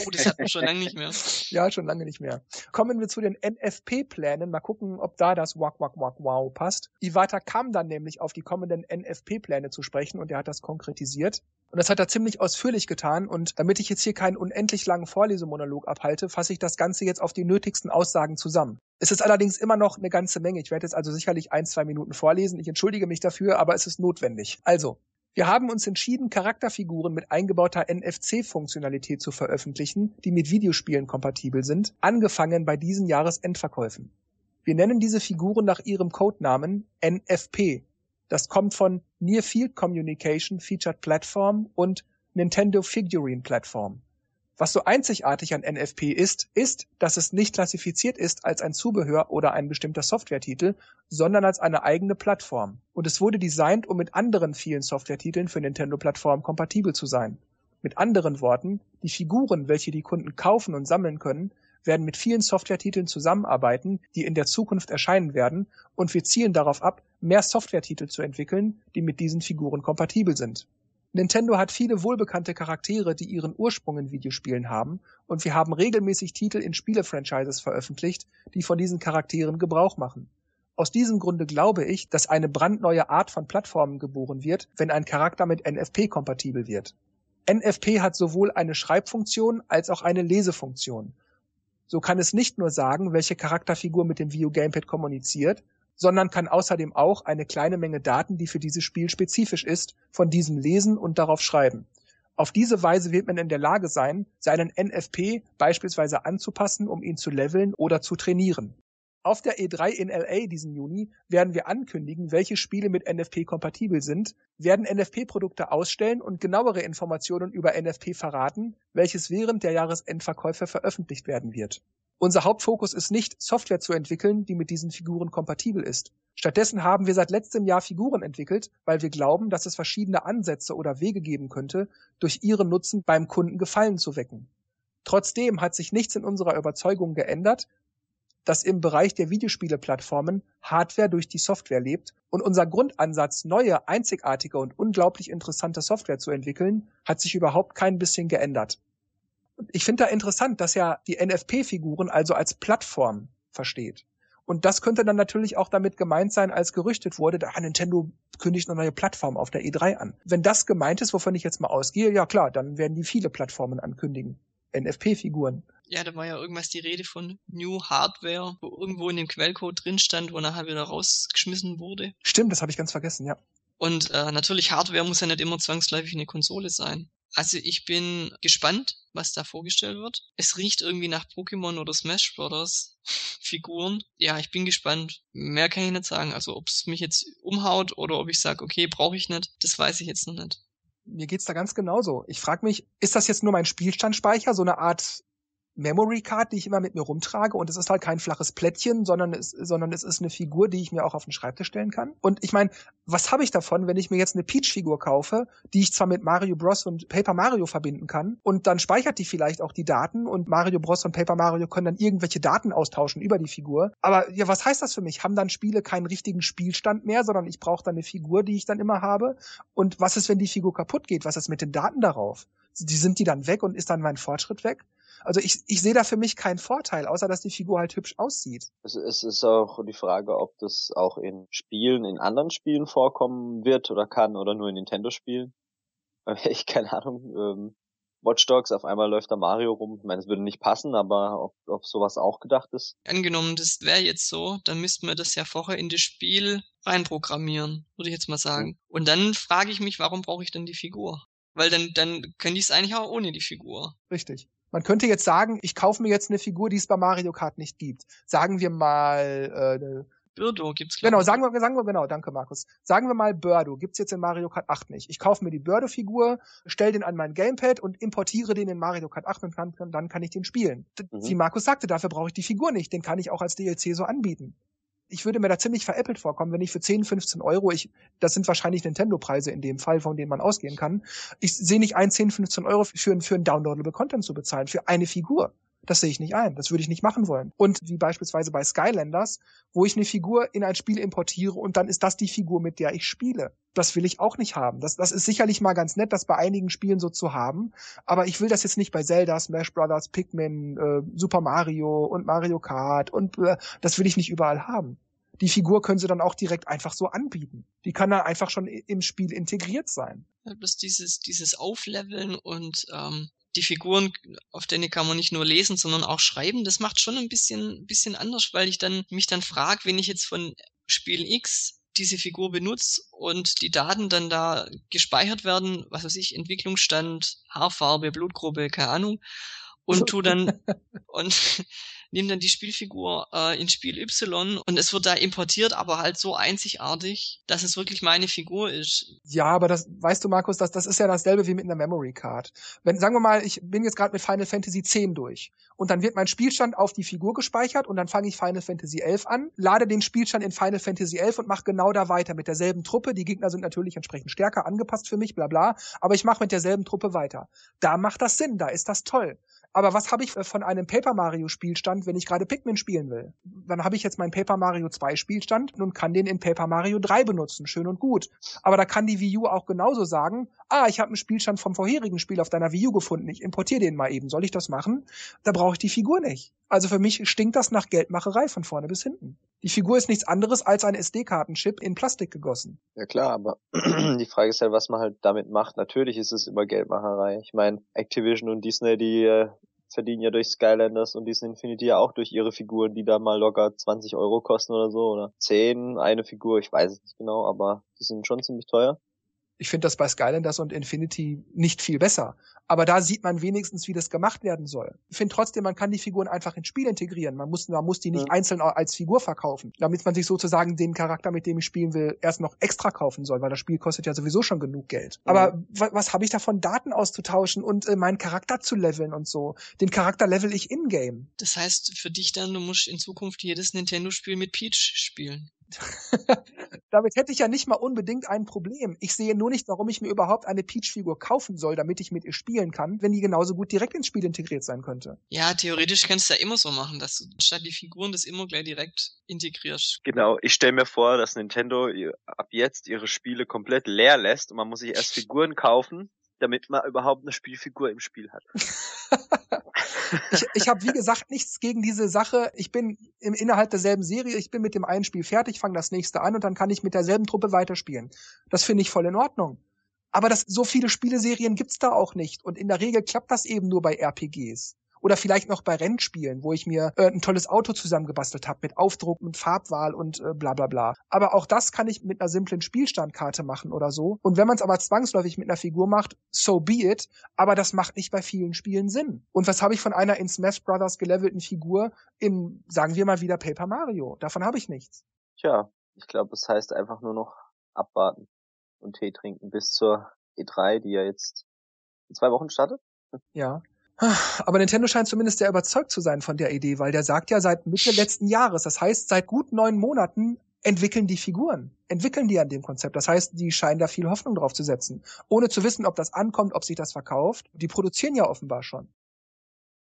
Oh, das hatten wir schon lange nicht mehr. ja, schon lange nicht mehr. Kommen wir zu den NFP-Plänen. Mal gucken, ob da das Wack Wack Wack Wow passt. Iwata kam dann nämlich auf die kommenden NFP-Pläne zu sprechen und er hat das konkretisiert. Und das hat er ziemlich ausführlich getan. Und damit ich jetzt hier keinen unendlich langen Vorlesemonolog abhalte, fasse ich das Ganze jetzt auf die nötigsten Aussagen zusammen. Es ist allerdings immer noch eine ganze Menge. Ich werde jetzt also sicherlich ein, zwei Minuten vorlesen. Ich entschuldige mich dafür, aber es ist notwendig. Also, wir haben uns entschieden, Charakterfiguren mit eingebauter NFC-Funktionalität zu veröffentlichen, die mit Videospielen kompatibel sind, angefangen bei diesen Jahresendverkäufen. Wir nennen diese Figuren nach ihrem Codenamen NFP. Das kommt von Near Field Communication Featured Platform und Nintendo Figurine Platform. Was so einzigartig an NFP ist, ist, dass es nicht klassifiziert ist als ein Zubehör oder ein bestimmter Softwaretitel, sondern als eine eigene Plattform. Und es wurde designt, um mit anderen vielen Softwaretiteln für Nintendo-Plattformen kompatibel zu sein. Mit anderen Worten, die Figuren, welche die Kunden kaufen und sammeln können, werden mit vielen Softwaretiteln zusammenarbeiten, die in der Zukunft erscheinen werden, und wir zielen darauf ab, mehr Softwaretitel zu entwickeln, die mit diesen Figuren kompatibel sind. Nintendo hat viele wohlbekannte Charaktere, die ihren Ursprung in Videospielen haben, und wir haben regelmäßig Titel in Spiele-Franchises veröffentlicht, die von diesen Charakteren Gebrauch machen. Aus diesem Grunde glaube ich, dass eine brandneue Art von Plattformen geboren wird, wenn ein Charakter mit NFP kompatibel wird. NFP hat sowohl eine Schreibfunktion als auch eine Lesefunktion. So kann es nicht nur sagen, welche Charakterfigur mit dem View Gamepad kommuniziert, sondern kann außerdem auch eine kleine Menge Daten, die für dieses Spiel spezifisch ist, von diesem lesen und darauf schreiben. Auf diese Weise wird man in der Lage sein, seinen NFP beispielsweise anzupassen, um ihn zu leveln oder zu trainieren. Auf der E3 in LA diesen Juni werden wir ankündigen, welche Spiele mit NFP kompatibel sind, werden NFP-Produkte ausstellen und genauere Informationen über NFP verraten, welches während der Jahresendverkäufe veröffentlicht werden wird. Unser Hauptfokus ist nicht, Software zu entwickeln, die mit diesen Figuren kompatibel ist. Stattdessen haben wir seit letztem Jahr Figuren entwickelt, weil wir glauben, dass es verschiedene Ansätze oder Wege geben könnte, durch ihren Nutzen beim Kunden Gefallen zu wecken. Trotzdem hat sich nichts in unserer Überzeugung geändert, dass im Bereich der Videospieleplattformen Hardware durch die Software lebt und unser Grundansatz, neue, einzigartige und unglaublich interessante Software zu entwickeln, hat sich überhaupt kein bisschen geändert. Ich finde da interessant, dass er die NFP-Figuren also als Plattform versteht. Und das könnte dann natürlich auch damit gemeint sein, als gerüchtet wurde, da Nintendo kündigt eine neue Plattform auf der E3 an. Wenn das gemeint ist, wovon ich jetzt mal ausgehe, ja klar, dann werden die viele Plattformen ankündigen. NFP-Figuren. Ja, da war ja irgendwas die Rede von New Hardware, wo irgendwo in dem Quellcode drin stand, wo nachher wieder rausgeschmissen wurde. Stimmt, das habe ich ganz vergessen, ja. Und äh, natürlich, Hardware muss ja nicht immer zwangsläufig eine Konsole sein. Also ich bin gespannt, was da vorgestellt wird. Es riecht irgendwie nach Pokémon oder Smash Brothers *laughs* Figuren. Ja, ich bin gespannt. Mehr kann ich nicht sagen. Also ob es mich jetzt umhaut oder ob ich sage, okay, brauche ich nicht, das weiß ich jetzt noch nicht mir geht's da ganz genauso. Ich frage mich, ist das jetzt nur mein Spielstandspeicher, so eine Art Memory Card, die ich immer mit mir rumtrage und es ist halt kein flaches Plättchen, sondern es, sondern es ist eine Figur, die ich mir auch auf den Schreibtisch stellen kann. Und ich meine, was habe ich davon, wenn ich mir jetzt eine Peach-Figur kaufe, die ich zwar mit Mario Bros. und Paper Mario verbinden kann und dann speichert die vielleicht auch die Daten und Mario Bros. und Paper Mario können dann irgendwelche Daten austauschen über die Figur. Aber ja, was heißt das für mich? Haben dann Spiele keinen richtigen Spielstand mehr, sondern ich brauche dann eine Figur, die ich dann immer habe? Und was ist, wenn die Figur kaputt geht? Was ist mit den Daten darauf? Die sind die dann weg und ist dann mein Fortschritt weg? Also ich, ich sehe da für mich keinen Vorteil, außer dass die Figur halt hübsch aussieht. Es, es ist auch die Frage, ob das auch in Spielen, in anderen Spielen vorkommen wird oder kann oder nur in Nintendo-Spielen. *laughs* Ich keine Ahnung. Ähm, Watch Dogs, auf einmal läuft da Mario rum. Ich meine, es würde nicht passen, aber ob, ob sowas auch gedacht ist. Angenommen, das wäre jetzt so, dann müssten wir das ja vorher in das Spiel reinprogrammieren, würde ich jetzt mal sagen. Mhm. Und dann frage ich mich, warum brauche ich denn die Figur? Weil dann, dann könnte ich es eigentlich auch ohne die Figur. Richtig. Man könnte jetzt sagen, ich kaufe mir jetzt eine Figur, die es bei Mario Kart nicht gibt. Sagen wir mal äh, Birdo gibt's Genau, sagen wir, sagen wir genau, danke Markus. Sagen wir mal Birdo gibt's jetzt in Mario Kart 8 nicht. Ich kaufe mir die Birdo-Figur, stell den an mein Gamepad und importiere den in Mario Kart 8 und kann, dann kann ich den spielen. Mhm. Wie Markus sagte, dafür brauche ich die Figur nicht. Den kann ich auch als DLC so anbieten ich würde mir da ziemlich veräppelt vorkommen, wenn ich für 10, 15 Euro, ich, das sind wahrscheinlich Nintendo-Preise in dem Fall, von denen man ausgehen kann, ich sehe nicht ein, 10, 15 Euro für, für einen downloadable Content zu bezahlen, für eine Figur. Das sehe ich nicht ein. Das würde ich nicht machen wollen. Und wie beispielsweise bei Skylanders, wo ich eine Figur in ein Spiel importiere und dann ist das die Figur, mit der ich spiele. Das will ich auch nicht haben. Das, das ist sicherlich mal ganz nett, das bei einigen Spielen so zu haben. Aber ich will das jetzt nicht bei Zelda, Smash Brothers, Pikmin, äh, Super Mario und Mario Kart und äh, das will ich nicht überall haben die Figur können sie dann auch direkt einfach so anbieten. Die kann dann einfach schon im Spiel integriert sein. Ja, bloß dieses, dieses Aufleveln und ähm, die Figuren, auf denen kann man nicht nur lesen, sondern auch schreiben, das macht schon ein bisschen, bisschen anders, weil ich dann mich dann frage, wenn ich jetzt von Spiel X diese Figur benutze und die Daten dann da gespeichert werden, was weiß ich, Entwicklungsstand, Haarfarbe, Blutgruppe, keine Ahnung, und tu dann *laughs* und nehmen dann die Spielfigur äh, in Spiel Y und es wird da importiert, aber halt so einzigartig, dass es wirklich meine Figur ist. Ja, aber das, weißt du, Markus, das, das ist ja dasselbe wie mit einer Memory Card. Wenn, sagen wir mal, ich bin jetzt gerade mit Final Fantasy X durch und dann wird mein Spielstand auf die Figur gespeichert und dann fange ich Final Fantasy XI an, lade den Spielstand in Final Fantasy XI und mache genau da weiter mit derselben Truppe. Die Gegner sind natürlich entsprechend stärker angepasst für mich, bla bla, aber ich mache mit derselben Truppe weiter. Da macht das Sinn, da ist das toll. Aber was habe ich von einem Paper Mario Spielstand, wenn ich gerade Pikmin spielen will? Dann habe ich jetzt meinen Paper Mario 2 Spielstand und kann den in Paper Mario 3 benutzen. Schön und gut. Aber da kann die Wii U auch genauso sagen, ah, ich habe einen Spielstand vom vorherigen Spiel auf deiner Wii U gefunden. Ich importiere den mal eben. Soll ich das machen? Da brauche ich die Figur nicht. Also für mich stinkt das nach Geldmacherei von vorne bis hinten. Die Figur ist nichts anderes als ein SD-Kartenchip in Plastik gegossen. Ja klar, aber *clears throat* die Frage ist ja, was man halt damit macht. Natürlich ist es immer Geldmacherei. Ich meine, Activision und Disney, die äh, verdienen ja durch Skylanders und Disney Infinity ja auch durch ihre Figuren, die da mal locker 20 Euro kosten oder so, oder 10 eine Figur, ich weiß es nicht genau, aber die sind schon ziemlich teuer. Ich finde das bei Skylanders und Infinity nicht viel besser. Aber da sieht man wenigstens, wie das gemacht werden soll. Ich finde trotzdem, man kann die Figuren einfach ins Spiel integrieren. Man muss, man muss die nicht ja. einzeln als Figur verkaufen, damit man sich sozusagen den Charakter, mit dem ich spielen will, erst noch extra kaufen soll, weil das Spiel kostet ja sowieso schon genug Geld. Ja. Aber was habe ich davon, Daten auszutauschen und äh, meinen Charakter zu leveln und so? Den Charakter level ich in-game. Das heißt für dich dann, du musst in Zukunft jedes Nintendo-Spiel mit Peach spielen. *laughs* Damit hätte ich ja nicht mal unbedingt ein Problem. Ich sehe nur nicht, warum ich mir überhaupt eine Peach-Figur kaufen soll, damit ich mit ihr spielen kann, wenn die genauso gut direkt ins Spiel integriert sein könnte. Ja, theoretisch kannst du ja immer so machen, dass du statt die Figuren das immer gleich direkt integrierst. Genau, ich stelle mir vor, dass Nintendo ab jetzt ihre Spiele komplett leer lässt und man muss sich erst *laughs* Figuren kaufen, damit man überhaupt eine Spielfigur im Spiel hat. *laughs* ich ich habe, wie gesagt, nichts gegen diese Sache. Ich bin im, innerhalb derselben Serie, ich bin mit dem einen Spiel fertig, fange das nächste an und dann kann ich mit derselben Truppe weiterspielen. Das finde ich voll in Ordnung. Aber das, so viele Spieleserien gibt's da auch nicht. Und in der Regel klappt das eben nur bei RPGs. Oder vielleicht noch bei Rennspielen, wo ich mir äh, ein tolles Auto zusammengebastelt habe mit Aufdruck und Farbwahl und äh, bla bla bla. Aber auch das kann ich mit einer simplen Spielstandkarte machen oder so. Und wenn man es aber zwangsläufig mit einer Figur macht, so be it. Aber das macht nicht bei vielen Spielen Sinn. Und was habe ich von einer in Smash Brothers gelevelten Figur in, sagen wir mal wieder Paper Mario? Davon habe ich nichts. Tja, ich glaube, es heißt einfach nur noch abwarten und Tee trinken bis zur E3, die ja jetzt in zwei Wochen startet. Ja. Aber Nintendo scheint zumindest sehr überzeugt zu sein von der Idee, weil der sagt ja seit Mitte letzten Jahres, das heißt seit gut neun Monaten entwickeln die Figuren, entwickeln die an dem Konzept. Das heißt, die scheinen da viel Hoffnung drauf zu setzen, ohne zu wissen, ob das ankommt, ob sich das verkauft. Die produzieren ja offenbar schon.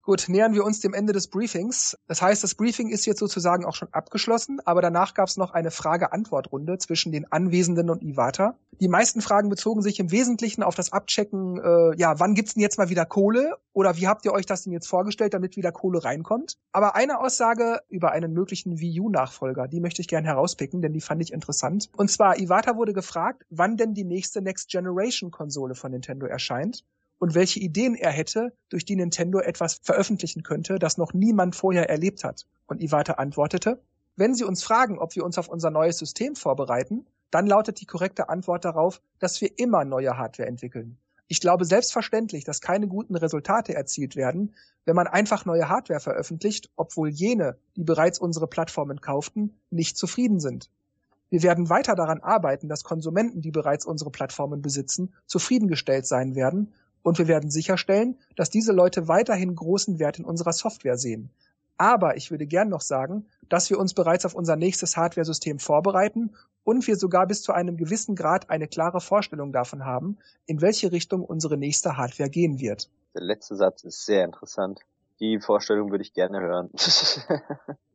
Gut, nähern wir uns dem Ende des Briefings. Das heißt, das Briefing ist jetzt sozusagen auch schon abgeschlossen, aber danach gab es noch eine Frage-Antwort-Runde zwischen den Anwesenden und Iwata. Die meisten Fragen bezogen sich im Wesentlichen auf das Abchecken, äh, ja, wann gibt's denn jetzt mal wieder Kohle oder wie habt ihr euch das denn jetzt vorgestellt, damit wieder Kohle reinkommt? Aber eine Aussage über einen möglichen Wii U-Nachfolger, die möchte ich gerne herauspicken, denn die fand ich interessant. Und zwar, Iwata wurde gefragt, wann denn die nächste Next Generation Konsole von Nintendo erscheint und welche Ideen er hätte, durch die Nintendo etwas veröffentlichen könnte, das noch niemand vorher erlebt hat. Und Iwata antwortete, wenn Sie uns fragen, ob wir uns auf unser neues System vorbereiten, dann lautet die korrekte Antwort darauf, dass wir immer neue Hardware entwickeln. Ich glaube selbstverständlich, dass keine guten Resultate erzielt werden, wenn man einfach neue Hardware veröffentlicht, obwohl jene, die bereits unsere Plattformen kauften, nicht zufrieden sind. Wir werden weiter daran arbeiten, dass Konsumenten, die bereits unsere Plattformen besitzen, zufriedengestellt sein werden und wir werden sicherstellen, dass diese Leute weiterhin großen Wert in unserer Software sehen. Aber ich würde gern noch sagen, dass wir uns bereits auf unser nächstes Hardware-System vorbereiten und wir sogar bis zu einem gewissen Grad eine klare Vorstellung davon haben, in welche Richtung unsere nächste Hardware gehen wird. Der letzte Satz ist sehr interessant. Die Vorstellung würde ich gerne hören.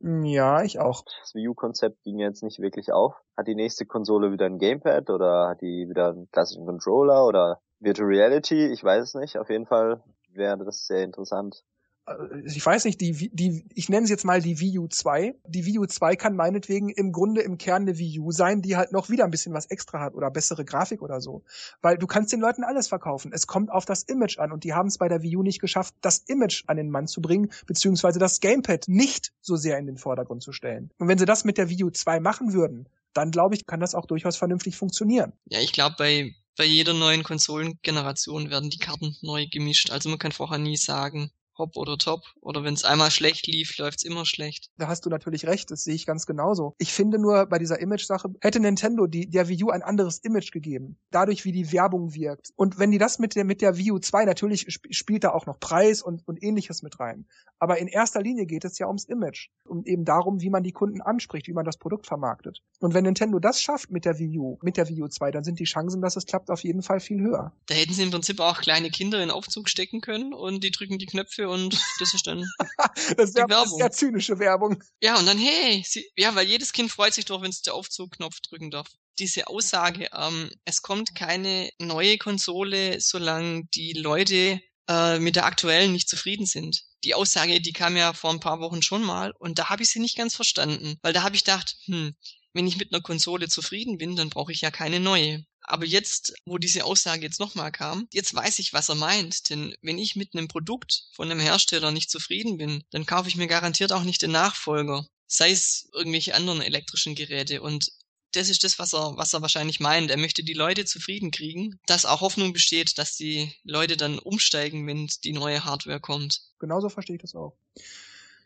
*laughs* ja, ich auch. Das Wii U-Konzept ging jetzt nicht wirklich auf. Hat die nächste Konsole wieder ein Gamepad oder hat die wieder einen klassischen Controller oder Virtual Reality, ich weiß es nicht. Auf jeden Fall wäre das sehr interessant. Äh, ich weiß nicht, die, die, ich nenne es jetzt mal die Wii U 2. Die Wii U 2 kann meinetwegen im Grunde im Kern eine Wii U sein, die halt noch wieder ein bisschen was extra hat oder bessere Grafik oder so. Weil du kannst den Leuten alles verkaufen. Es kommt auf das Image an und die haben es bei der Wii U nicht geschafft, das Image an den Mann zu bringen, beziehungsweise das Gamepad nicht so sehr in den Vordergrund zu stellen. Und wenn sie das mit der Wii U 2 machen würden, dann glaube ich, kann das auch durchaus vernünftig funktionieren. Ja, ich glaube, bei bei jeder neuen Konsolengeneration werden die Karten neu gemischt. Also man kann vorher nie sagen, hopp oder top. Oder wenn es einmal schlecht lief, läuft's immer schlecht. Da hast du natürlich recht, das sehe ich ganz genauso. Ich finde nur bei dieser Image-Sache, hätte Nintendo die, der Wii U ein anderes Image gegeben. Dadurch, wie die Werbung wirkt. Und wenn die das mit der, mit der Wii U 2, natürlich sp spielt da auch noch Preis und, und ähnliches mit rein. Aber in erster Linie geht es ja ums Image. Und eben darum, wie man die Kunden anspricht, wie man das Produkt vermarktet. Und wenn Nintendo das schafft mit der Wii U, mit der Wii U 2, dann sind die Chancen, dass es klappt, auf jeden Fall viel höher. Da hätten sie im Prinzip auch kleine Kinder in Aufzug stecken können und die drücken die Knöpfe und das ist dann *laughs* das wäre sehr zynische Werbung. Ja, und dann, hey, sie, ja, weil jedes Kind freut sich doch, wenn es den Aufzugknopf drücken darf. Diese Aussage, ähm, es kommt keine neue Konsole, solange die Leute äh, mit der aktuellen nicht zufrieden sind. Die Aussage, die kam ja vor ein paar Wochen schon mal und da habe ich sie nicht ganz verstanden, weil da habe ich gedacht, hm, wenn ich mit einer Konsole zufrieden bin, dann brauche ich ja keine neue. Aber jetzt, wo diese Aussage jetzt nochmal kam, jetzt weiß ich, was er meint. Denn wenn ich mit einem Produkt von einem Hersteller nicht zufrieden bin, dann kaufe ich mir garantiert auch nicht den Nachfolger. Sei es irgendwelche anderen elektrischen Geräte. Und das ist das, was er, was er wahrscheinlich meint. Er möchte die Leute zufrieden kriegen, dass auch Hoffnung besteht, dass die Leute dann umsteigen, wenn die neue Hardware kommt. Genauso verstehe ich das auch.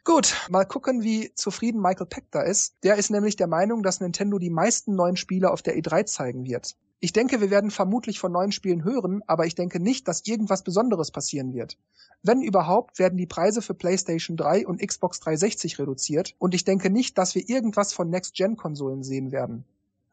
Gut, mal gucken, wie zufrieden Michael Peck da ist. Der ist nämlich der Meinung, dass Nintendo die meisten neuen Spiele auf der E3 zeigen wird. Ich denke, wir werden vermutlich von neuen Spielen hören, aber ich denke nicht, dass irgendwas Besonderes passieren wird. Wenn überhaupt, werden die Preise für PlayStation 3 und Xbox 360 reduziert und ich denke nicht, dass wir irgendwas von Next-Gen-Konsolen sehen werden.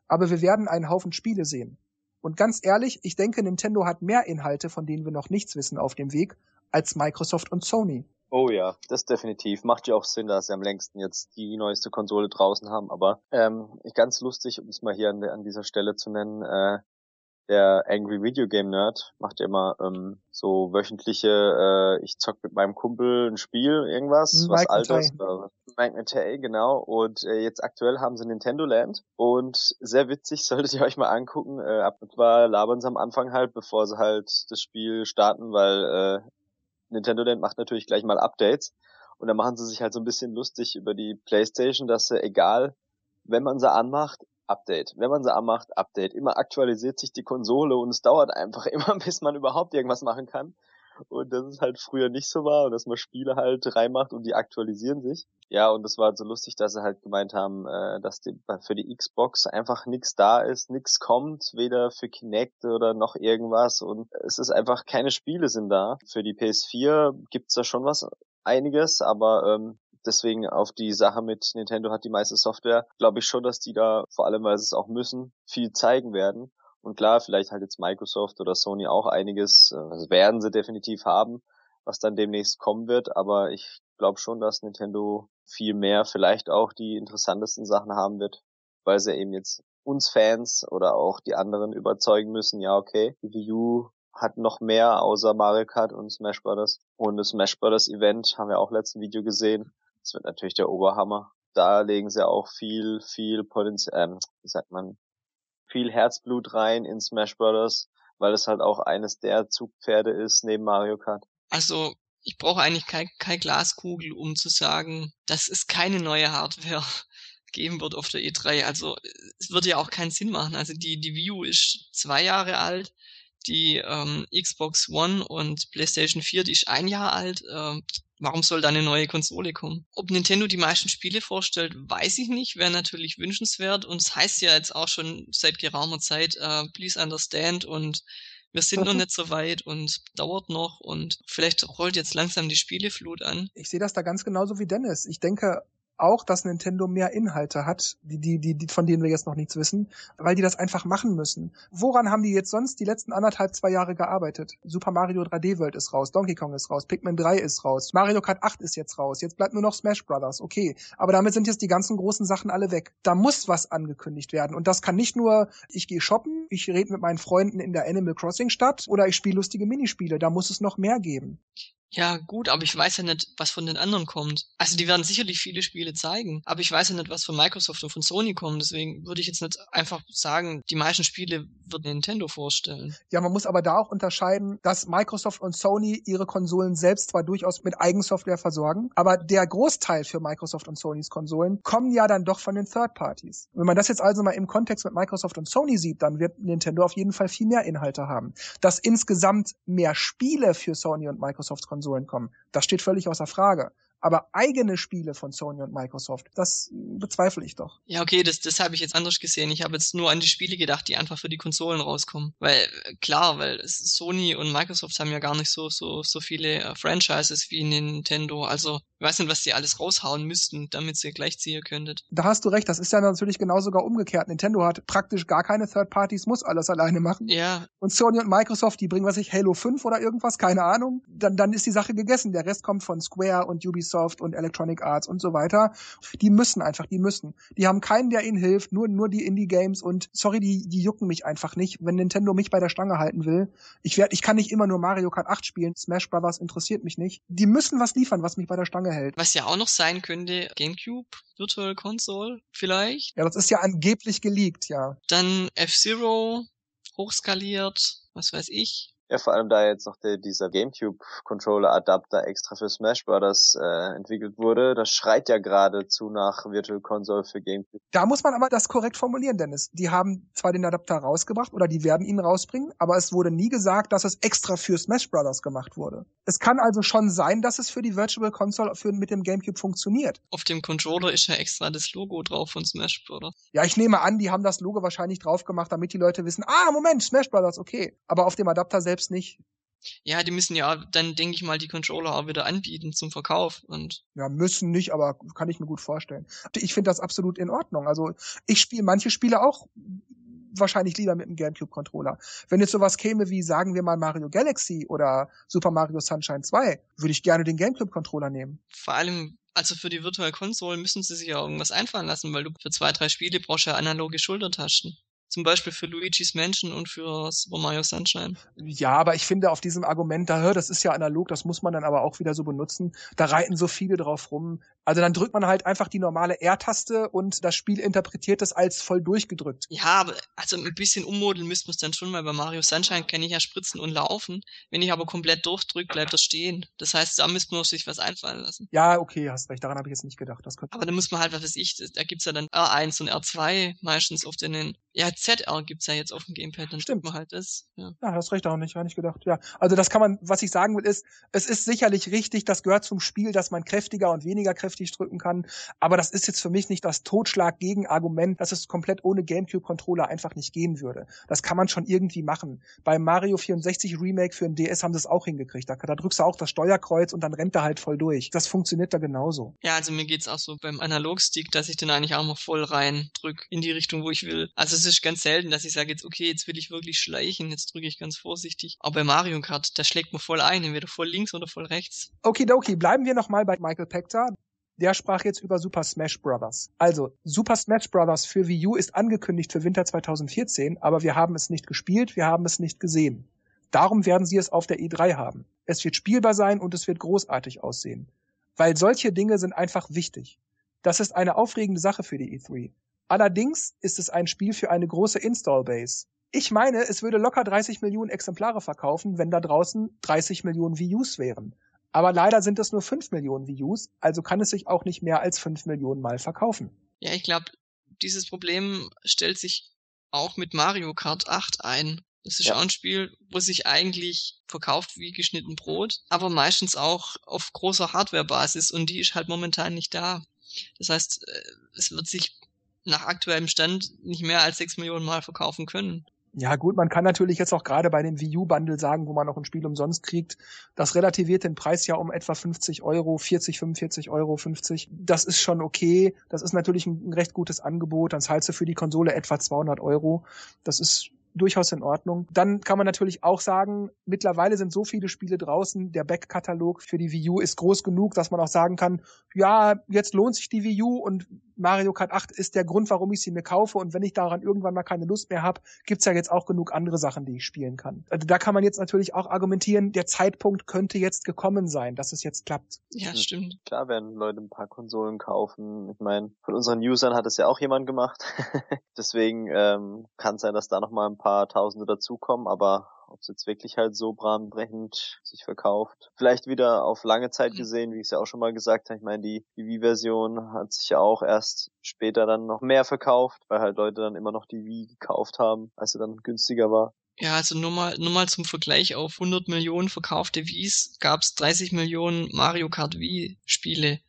Aber wir werden einen Haufen Spiele sehen. Und ganz ehrlich, ich denke, Nintendo hat mehr Inhalte, von denen wir noch nichts wissen, auf dem Weg, als Microsoft und Sony. Oh ja, das definitiv. Macht ja auch Sinn, dass sie am längsten jetzt die neueste Konsole draußen haben. Aber ähm, ganz lustig, um es mal hier an, an dieser Stelle zu nennen, äh, der Angry Video Game Nerd macht ja immer ähm, so wöchentliche, äh, ich zock mit meinem Kumpel ein Spiel, irgendwas, Mike was altes. Äh, Mike Matei, genau. Und äh, jetzt aktuell haben sie Nintendo Land und sehr witzig, *laughs* solltet ihr euch mal angucken. Äh, ab und zwar labern sie am Anfang halt, bevor sie halt das Spiel starten, weil äh, Nintendo Land macht natürlich gleich mal Updates und dann machen sie sich halt so ein bisschen lustig über die PlayStation, dass sie egal, wenn man sie anmacht, Update. Wenn man sie anmacht, Update. Immer aktualisiert sich die Konsole und es dauert einfach *laughs* immer, bis man überhaupt irgendwas machen kann. Und das ist halt früher nicht so war und dass man Spiele halt reinmacht und die aktualisieren sich. Ja, und das war halt so lustig, dass sie halt gemeint haben, äh, dass die, für die Xbox einfach nichts da ist, nichts kommt, weder für Kinect oder noch irgendwas und es ist einfach keine Spiele sind da. Für die PS4 gibt's da schon was, einiges, aber ähm, deswegen auf die Sache mit Nintendo hat die meiste Software, glaube ich schon, dass die da, vor allem weil sie es auch müssen, viel zeigen werden. Und klar, vielleicht halt jetzt Microsoft oder Sony auch einiges, äh, das werden sie definitiv haben, was dann demnächst kommen wird, aber ich glaube schon, dass Nintendo viel mehr vielleicht auch die interessantesten Sachen haben wird, weil sie eben jetzt uns Fans oder auch die anderen überzeugen müssen, ja okay, die Wii U hat noch mehr außer Mario Kart und Smash Brothers. Und das Smash Brothers Event haben wir auch letzten Video gesehen. Das wird natürlich der Oberhammer. Da legen sie auch viel, viel Potenzial, ähm, wie sagt man, viel Herzblut rein in Smash Brothers, weil es halt auch eines der Zugpferde ist neben Mario Kart. Also ich brauche eigentlich keine kein Glaskugel, um zu sagen, dass es keine neue Hardware *laughs* geben wird auf der E3. Also es würde ja auch keinen Sinn machen. Also die, die View ist zwei Jahre alt, die ähm, Xbox One und PlayStation 4, die ist ein Jahr alt. Äh, warum soll da eine neue Konsole kommen? Ob Nintendo die meisten Spiele vorstellt, weiß ich nicht, wäre natürlich wünschenswert. Und es heißt ja jetzt auch schon seit geraumer Zeit, äh, please understand und wir sind noch nicht so weit und dauert noch und vielleicht rollt jetzt langsam die Spieleflut an. Ich sehe das da ganz genauso wie Dennis. Ich denke, auch, dass Nintendo mehr Inhalte hat, die, die, die, von denen wir jetzt noch nichts wissen, weil die das einfach machen müssen. Woran haben die jetzt sonst die letzten anderthalb, zwei Jahre gearbeitet? Super Mario 3D World ist raus, Donkey Kong ist raus, Pikmin 3 ist raus, Mario Kart 8 ist jetzt raus, jetzt bleibt nur noch Smash Brothers, okay. Aber damit sind jetzt die ganzen großen Sachen alle weg. Da muss was angekündigt werden. Und das kann nicht nur, ich gehe shoppen, ich rede mit meinen Freunden in der Animal Crossing Stadt oder ich spiele lustige Minispiele. Da muss es noch mehr geben. Ja, gut, aber ich weiß ja nicht, was von den anderen kommt. Also die werden sicherlich viele Spiele zeigen, aber ich weiß ja nicht, was von Microsoft und von Sony kommt. Deswegen würde ich jetzt nicht einfach sagen, die meisten Spiele wird Nintendo vorstellen. Ja, man muss aber da auch unterscheiden, dass Microsoft und Sony ihre Konsolen selbst zwar durchaus mit Eigensoftware versorgen, aber der Großteil für Microsoft und Sonys Konsolen kommen ja dann doch von den Third Parties. Wenn man das jetzt also mal im Kontext mit Microsoft und Sony sieht, dann wird Nintendo auf jeden Fall viel mehr Inhalte haben. Dass insgesamt mehr Spiele für Sony und Microsoft Konsolen Konsolen kommen. Das steht völlig außer Frage. Aber eigene Spiele von Sony und Microsoft, das bezweifle ich doch. Ja, okay, das, das habe ich jetzt anders gesehen. Ich habe jetzt nur an die Spiele gedacht, die einfach für die Konsolen rauskommen. Weil, äh, klar, weil Sony und Microsoft haben ja gar nicht so, so, so viele äh, Franchises wie Nintendo. Also, ich weiß nicht, was die alles raushauen müssten, damit ihr gleich ziehen könntet. Da hast du recht, das ist ja natürlich genau sogar umgekehrt. Nintendo hat praktisch gar keine Third Parties, muss alles alleine machen. Ja. Und Sony und Microsoft, die bringen, was ich, Halo 5 oder irgendwas, keine Ahnung. Dann, dann ist die Sache gegessen. Der Rest kommt von Square und Ubisoft und Electronic Arts und so weiter. Die müssen einfach, die müssen. Die haben keinen, der ihnen hilft, nur, nur die Indie-Games und sorry, die, die jucken mich einfach nicht. Wenn Nintendo mich bei der Stange halten will, ich werd, ich kann nicht immer nur Mario Kart 8 spielen, Smash Brothers interessiert mich nicht. Die müssen was liefern, was mich bei der Stange hält. Was ja auch noch sein könnte, GameCube, Virtual Console vielleicht. Ja, das ist ja angeblich geleakt, ja. Dann F-Zero, hochskaliert, was weiß ich. Ja, vor allem da jetzt noch der, dieser GameCube-Controller-Adapter extra für Smash Bros. Äh, entwickelt wurde, das schreit ja geradezu nach Virtual Console für GameCube. Da muss man aber das korrekt formulieren, Dennis. Die haben zwar den Adapter rausgebracht oder die werden ihn rausbringen, aber es wurde nie gesagt, dass es extra für Smash Bros. gemacht wurde. Es kann also schon sein, dass es für die Virtual Console für, mit dem GameCube funktioniert. Auf dem Controller ist ja extra das Logo drauf von Smash Bros. Ja, ich nehme an, die haben das Logo wahrscheinlich drauf gemacht, damit die Leute wissen, ah, Moment, Smash Bros., okay. Aber auf dem Adapter selbst selbst nicht. Ja, die müssen ja dann, denke ich mal, die Controller auch wieder anbieten zum Verkauf und. Ja, müssen nicht, aber kann ich mir gut vorstellen. Ich finde das absolut in Ordnung. Also ich spiele manche Spiele auch wahrscheinlich lieber mit dem GameCube-Controller. Wenn jetzt sowas käme wie, sagen wir mal, Mario Galaxy oder Super Mario Sunshine 2, würde ich gerne den GameCube-Controller nehmen. Vor allem, also für die Virtual Console müssen sie sich ja irgendwas einfallen lassen, weil du für zwei, drei Spiele brauchst ja analoge Schultertasten. Zum Beispiel für Luigi's Mansion und für Super Mario Sunshine. Ja, aber ich finde auf diesem Argument, da, das ist ja analog, das muss man dann aber auch wieder so benutzen. Da reiten so viele drauf rum. Also dann drückt man halt einfach die normale R-Taste und das Spiel interpretiert es als voll durchgedrückt. Ja, aber also ein bisschen ummodeln müsste man es dann schon, weil bei Mario Sunshine kann ich ja spritzen und laufen. Wenn ich aber komplett durchdrücke, bleibt das stehen. Das heißt, da müsste man sich was einfallen lassen. Ja, okay, hast recht. Daran habe ich jetzt nicht gedacht. Das aber da muss man halt, was weiß ich, da gibt's ja dann R1 und R2 meistens auf den ja, ZR gibt's ja jetzt auf dem Gamepad, dann stimmt man halt das. Ja. ja, hast recht auch nicht, gar nicht gedacht. Ja, also das kann man, was ich sagen will, ist, es ist sicherlich richtig, das gehört zum Spiel, dass man kräftiger und weniger kräftig drücken kann. Aber das ist jetzt für mich nicht das Totschlag-Gegenargument, dass es komplett ohne GameCube-Controller einfach nicht gehen würde. Das kann man schon irgendwie machen. Beim Mario 64 Remake für den DS haben sie es auch hingekriegt. Da, da drückst du auch das Steuerkreuz und dann rennt er halt voll durch. Das funktioniert da genauso. Ja, also mir geht's auch so beim Analogstick, dass ich den eigentlich auch mal voll rein drück in die Richtung, wo ich will. Also es ist ganz selten, dass ich sage jetzt, okay, jetzt will ich wirklich schleichen, jetzt drücke ich ganz vorsichtig. Aber bei Mario Kart, da schlägt man voll ein, entweder voll links oder voll rechts. Okidoki, bleiben wir nochmal bei Michael Pector. Der sprach jetzt über Super Smash Bros. Also, Super Smash Bros. für Wii U ist angekündigt für Winter 2014, aber wir haben es nicht gespielt, wir haben es nicht gesehen. Darum werden sie es auf der E3 haben. Es wird spielbar sein und es wird großartig aussehen. Weil solche Dinge sind einfach wichtig. Das ist eine aufregende Sache für die E3. Allerdings ist es ein Spiel für eine große Install-Base. Ich meine, es würde locker 30 Millionen Exemplare verkaufen, wenn da draußen 30 Millionen Wii Us wären. Aber leider sind es nur 5 Millionen Us, also kann es sich auch nicht mehr als 5 Millionen Mal verkaufen. Ja, ich glaube, dieses Problem stellt sich auch mit Mario Kart 8 ein. Das ist ja. auch ein Spiel, wo sich eigentlich verkauft wie geschnitten Brot, aber meistens auch auf großer Hardware-Basis und die ist halt momentan nicht da. Das heißt, äh, es wird sich nach aktuellem Stand nicht mehr als sechs Millionen Mal verkaufen können. Ja gut, man kann natürlich jetzt auch gerade bei dem Wii U-Bundle sagen, wo man noch ein Spiel umsonst kriegt, das relativiert den Preis ja um etwa 50 Euro, 40, 45 Euro, 50. Das ist schon okay. Das ist natürlich ein, recht gutes Angebot. Dann zahlst du für die Konsole etwa 200 Euro. Das ist durchaus in Ordnung. Dann kann man natürlich auch sagen, mittlerweile sind so viele Spiele draußen, der Backkatalog für die Wii U ist groß genug, dass man auch sagen kann, ja, jetzt lohnt sich die Wii U und Mario Kart 8 ist der Grund, warum ich sie mir kaufe und wenn ich daran irgendwann mal keine Lust mehr habe, gibt's ja jetzt auch genug andere Sachen, die ich spielen kann. Also da kann man jetzt natürlich auch argumentieren, der Zeitpunkt könnte jetzt gekommen sein, dass es jetzt klappt. Ja, stimmt. Klar werden Leute ein paar Konsolen kaufen. Ich meine, von unseren Usern hat es ja auch jemand gemacht. *laughs* Deswegen ähm, kann es sein, dass da noch mal ein paar Tausende dazukommen, aber ob es jetzt wirklich halt so bahnbrechend sich verkauft. Vielleicht wieder auf lange Zeit mhm. gesehen, wie ich es ja auch schon mal gesagt habe. Ich meine, die, die Wii-Version hat sich ja auch erst später dann noch mehr verkauft, weil halt Leute dann immer noch die Wii gekauft haben, als sie dann günstiger war. Ja, also nur mal, nur mal zum Vergleich auf 100 Millionen verkaufte Wies gab es 30 Millionen Mario Kart Wii Spiele.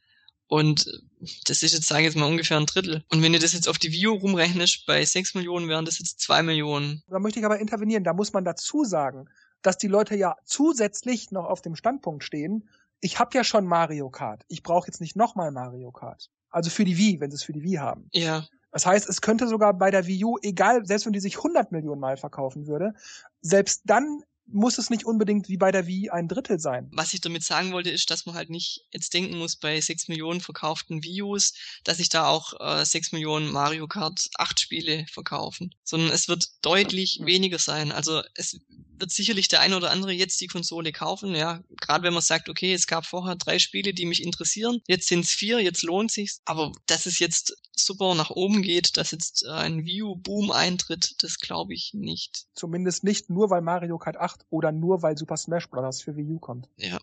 Und das ist jetzt, sage ich jetzt mal, ungefähr ein Drittel. Und wenn du das jetzt auf die U rumrechnest, bei 6 Millionen wären das jetzt 2 Millionen. Da möchte ich aber intervenieren. Da muss man dazu sagen, dass die Leute ja zusätzlich noch auf dem Standpunkt stehen, ich habe ja schon Mario Kart. Ich brauche jetzt nicht nochmal Mario Kart. Also für die Wii, wenn sie es für die Wii haben. Ja. Das heißt, es könnte sogar bei der Wii U, egal, selbst wenn die sich 100 Millionen Mal verkaufen würde, selbst dann muss es nicht unbedingt wie bei der Wii ein Drittel sein. Was ich damit sagen wollte, ist, dass man halt nicht jetzt denken muss bei 6 Millionen verkauften Wii Us, dass sich da auch äh, 6 Millionen Mario Kart 8 Spiele verkaufen, sondern es wird deutlich weniger sein. Also es wird sicherlich der eine oder andere jetzt die Konsole kaufen, ja, gerade wenn man sagt, okay, es gab vorher drei Spiele, die mich interessieren, jetzt sind es vier, jetzt lohnt sich's, aber dass es jetzt super nach oben geht, dass jetzt ein Wii U Boom eintritt, das glaube ich nicht. Zumindest nicht nur, weil Mario Kart 8 oder nur, weil Super Smash Bros. für Wii U kommt. Ja.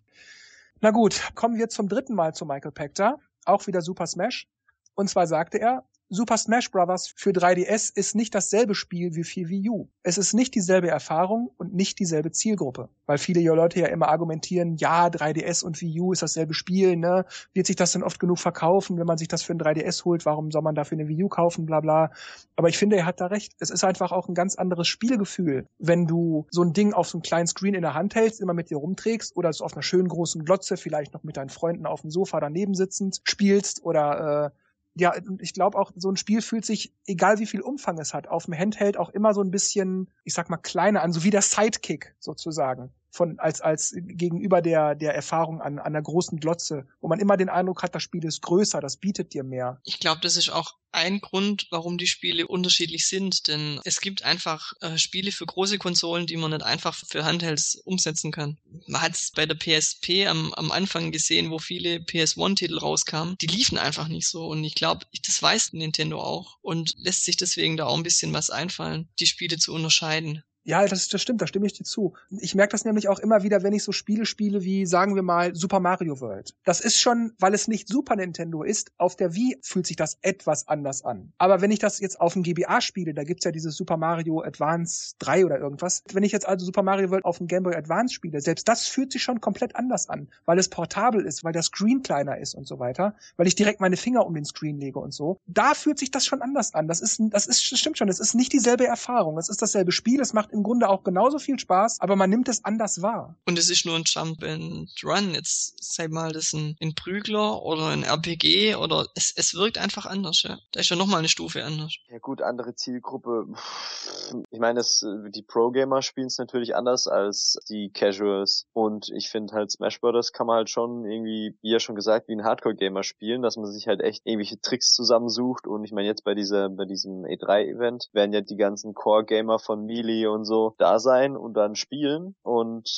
Na gut, kommen wir zum dritten Mal zu Michael Pector, auch wieder Super Smash. Und zwar sagte er, Super Smash Bros. für 3DS ist nicht dasselbe Spiel wie für Wii U. Es ist nicht dieselbe Erfahrung und nicht dieselbe Zielgruppe. Weil viele Leute ja immer argumentieren, ja, 3DS und Wii U ist dasselbe Spiel, ne? Wird sich das denn oft genug verkaufen, wenn man sich das für ein 3DS holt? Warum soll man dafür eine Wii U kaufen, bla bla. Aber ich finde, er hat da recht. Es ist einfach auch ein ganz anderes Spielgefühl, wenn du so ein Ding auf so einem kleinen Screen in der Hand hältst, immer mit dir rumträgst oder es auf einer schönen großen Glotze, vielleicht noch mit deinen Freunden auf dem Sofa daneben sitzend spielst oder äh, ja, ich glaube auch, so ein Spiel fühlt sich, egal wie viel Umfang es hat, auf dem Handheld auch immer so ein bisschen, ich sag mal, kleiner an, so wie der Sidekick sozusagen von als als gegenüber der der Erfahrung an, an einer großen Glotze, wo man immer den Eindruck hat, das Spiel ist größer, das bietet dir mehr. Ich glaube, das ist auch ein Grund, warum die Spiele unterschiedlich sind, denn es gibt einfach äh, Spiele für große Konsolen, die man nicht einfach für Handhelds umsetzen kann. Man hat es bei der PSP am, am Anfang gesehen, wo viele PS1-Titel rauskamen, die liefen einfach nicht so und ich glaube, das weiß Nintendo auch und lässt sich deswegen da auch ein bisschen was einfallen, die Spiele zu unterscheiden. Ja, das, das stimmt, da stimme ich dir zu. Ich merke das nämlich auch immer wieder, wenn ich so Spiele spiele wie, sagen wir mal, Super Mario World. Das ist schon, weil es nicht Super Nintendo ist, auf der Wii fühlt sich das etwas anders an. Aber wenn ich das jetzt auf dem GBA spiele, da gibt's ja dieses Super Mario Advance 3 oder irgendwas. Wenn ich jetzt also Super Mario World auf dem Game Boy Advance spiele, selbst das fühlt sich schon komplett anders an, weil es portabel ist, weil der Screen kleiner ist und so weiter, weil ich direkt meine Finger um den Screen lege und so. Da fühlt sich das schon anders an. Das ist, das ist, das stimmt schon, es ist nicht dieselbe Erfahrung. Es ist dasselbe Spiel, es macht im Grunde auch genauso viel Spaß, aber man nimmt es anders wahr. Und es ist nur ein Jump and Run. Jetzt sei mal das ein, ein Prügler oder ein RPG oder es, es wirkt einfach anders, ja. Da ist ja nochmal eine Stufe anders. Ja gut, andere Zielgruppe. Ich meine, das, die Pro-Gamer spielen es natürlich anders als die Casuals. Und ich finde halt Smash Bros. kann man halt schon irgendwie, wie ja schon gesagt, wie ein Hardcore-Gamer spielen, dass man sich halt echt irgendwelche Tricks zusammensucht. Und ich meine, jetzt bei dieser, bei diesem E3-Event werden ja die ganzen Core-Gamer von Melee und so da sein und dann spielen. Und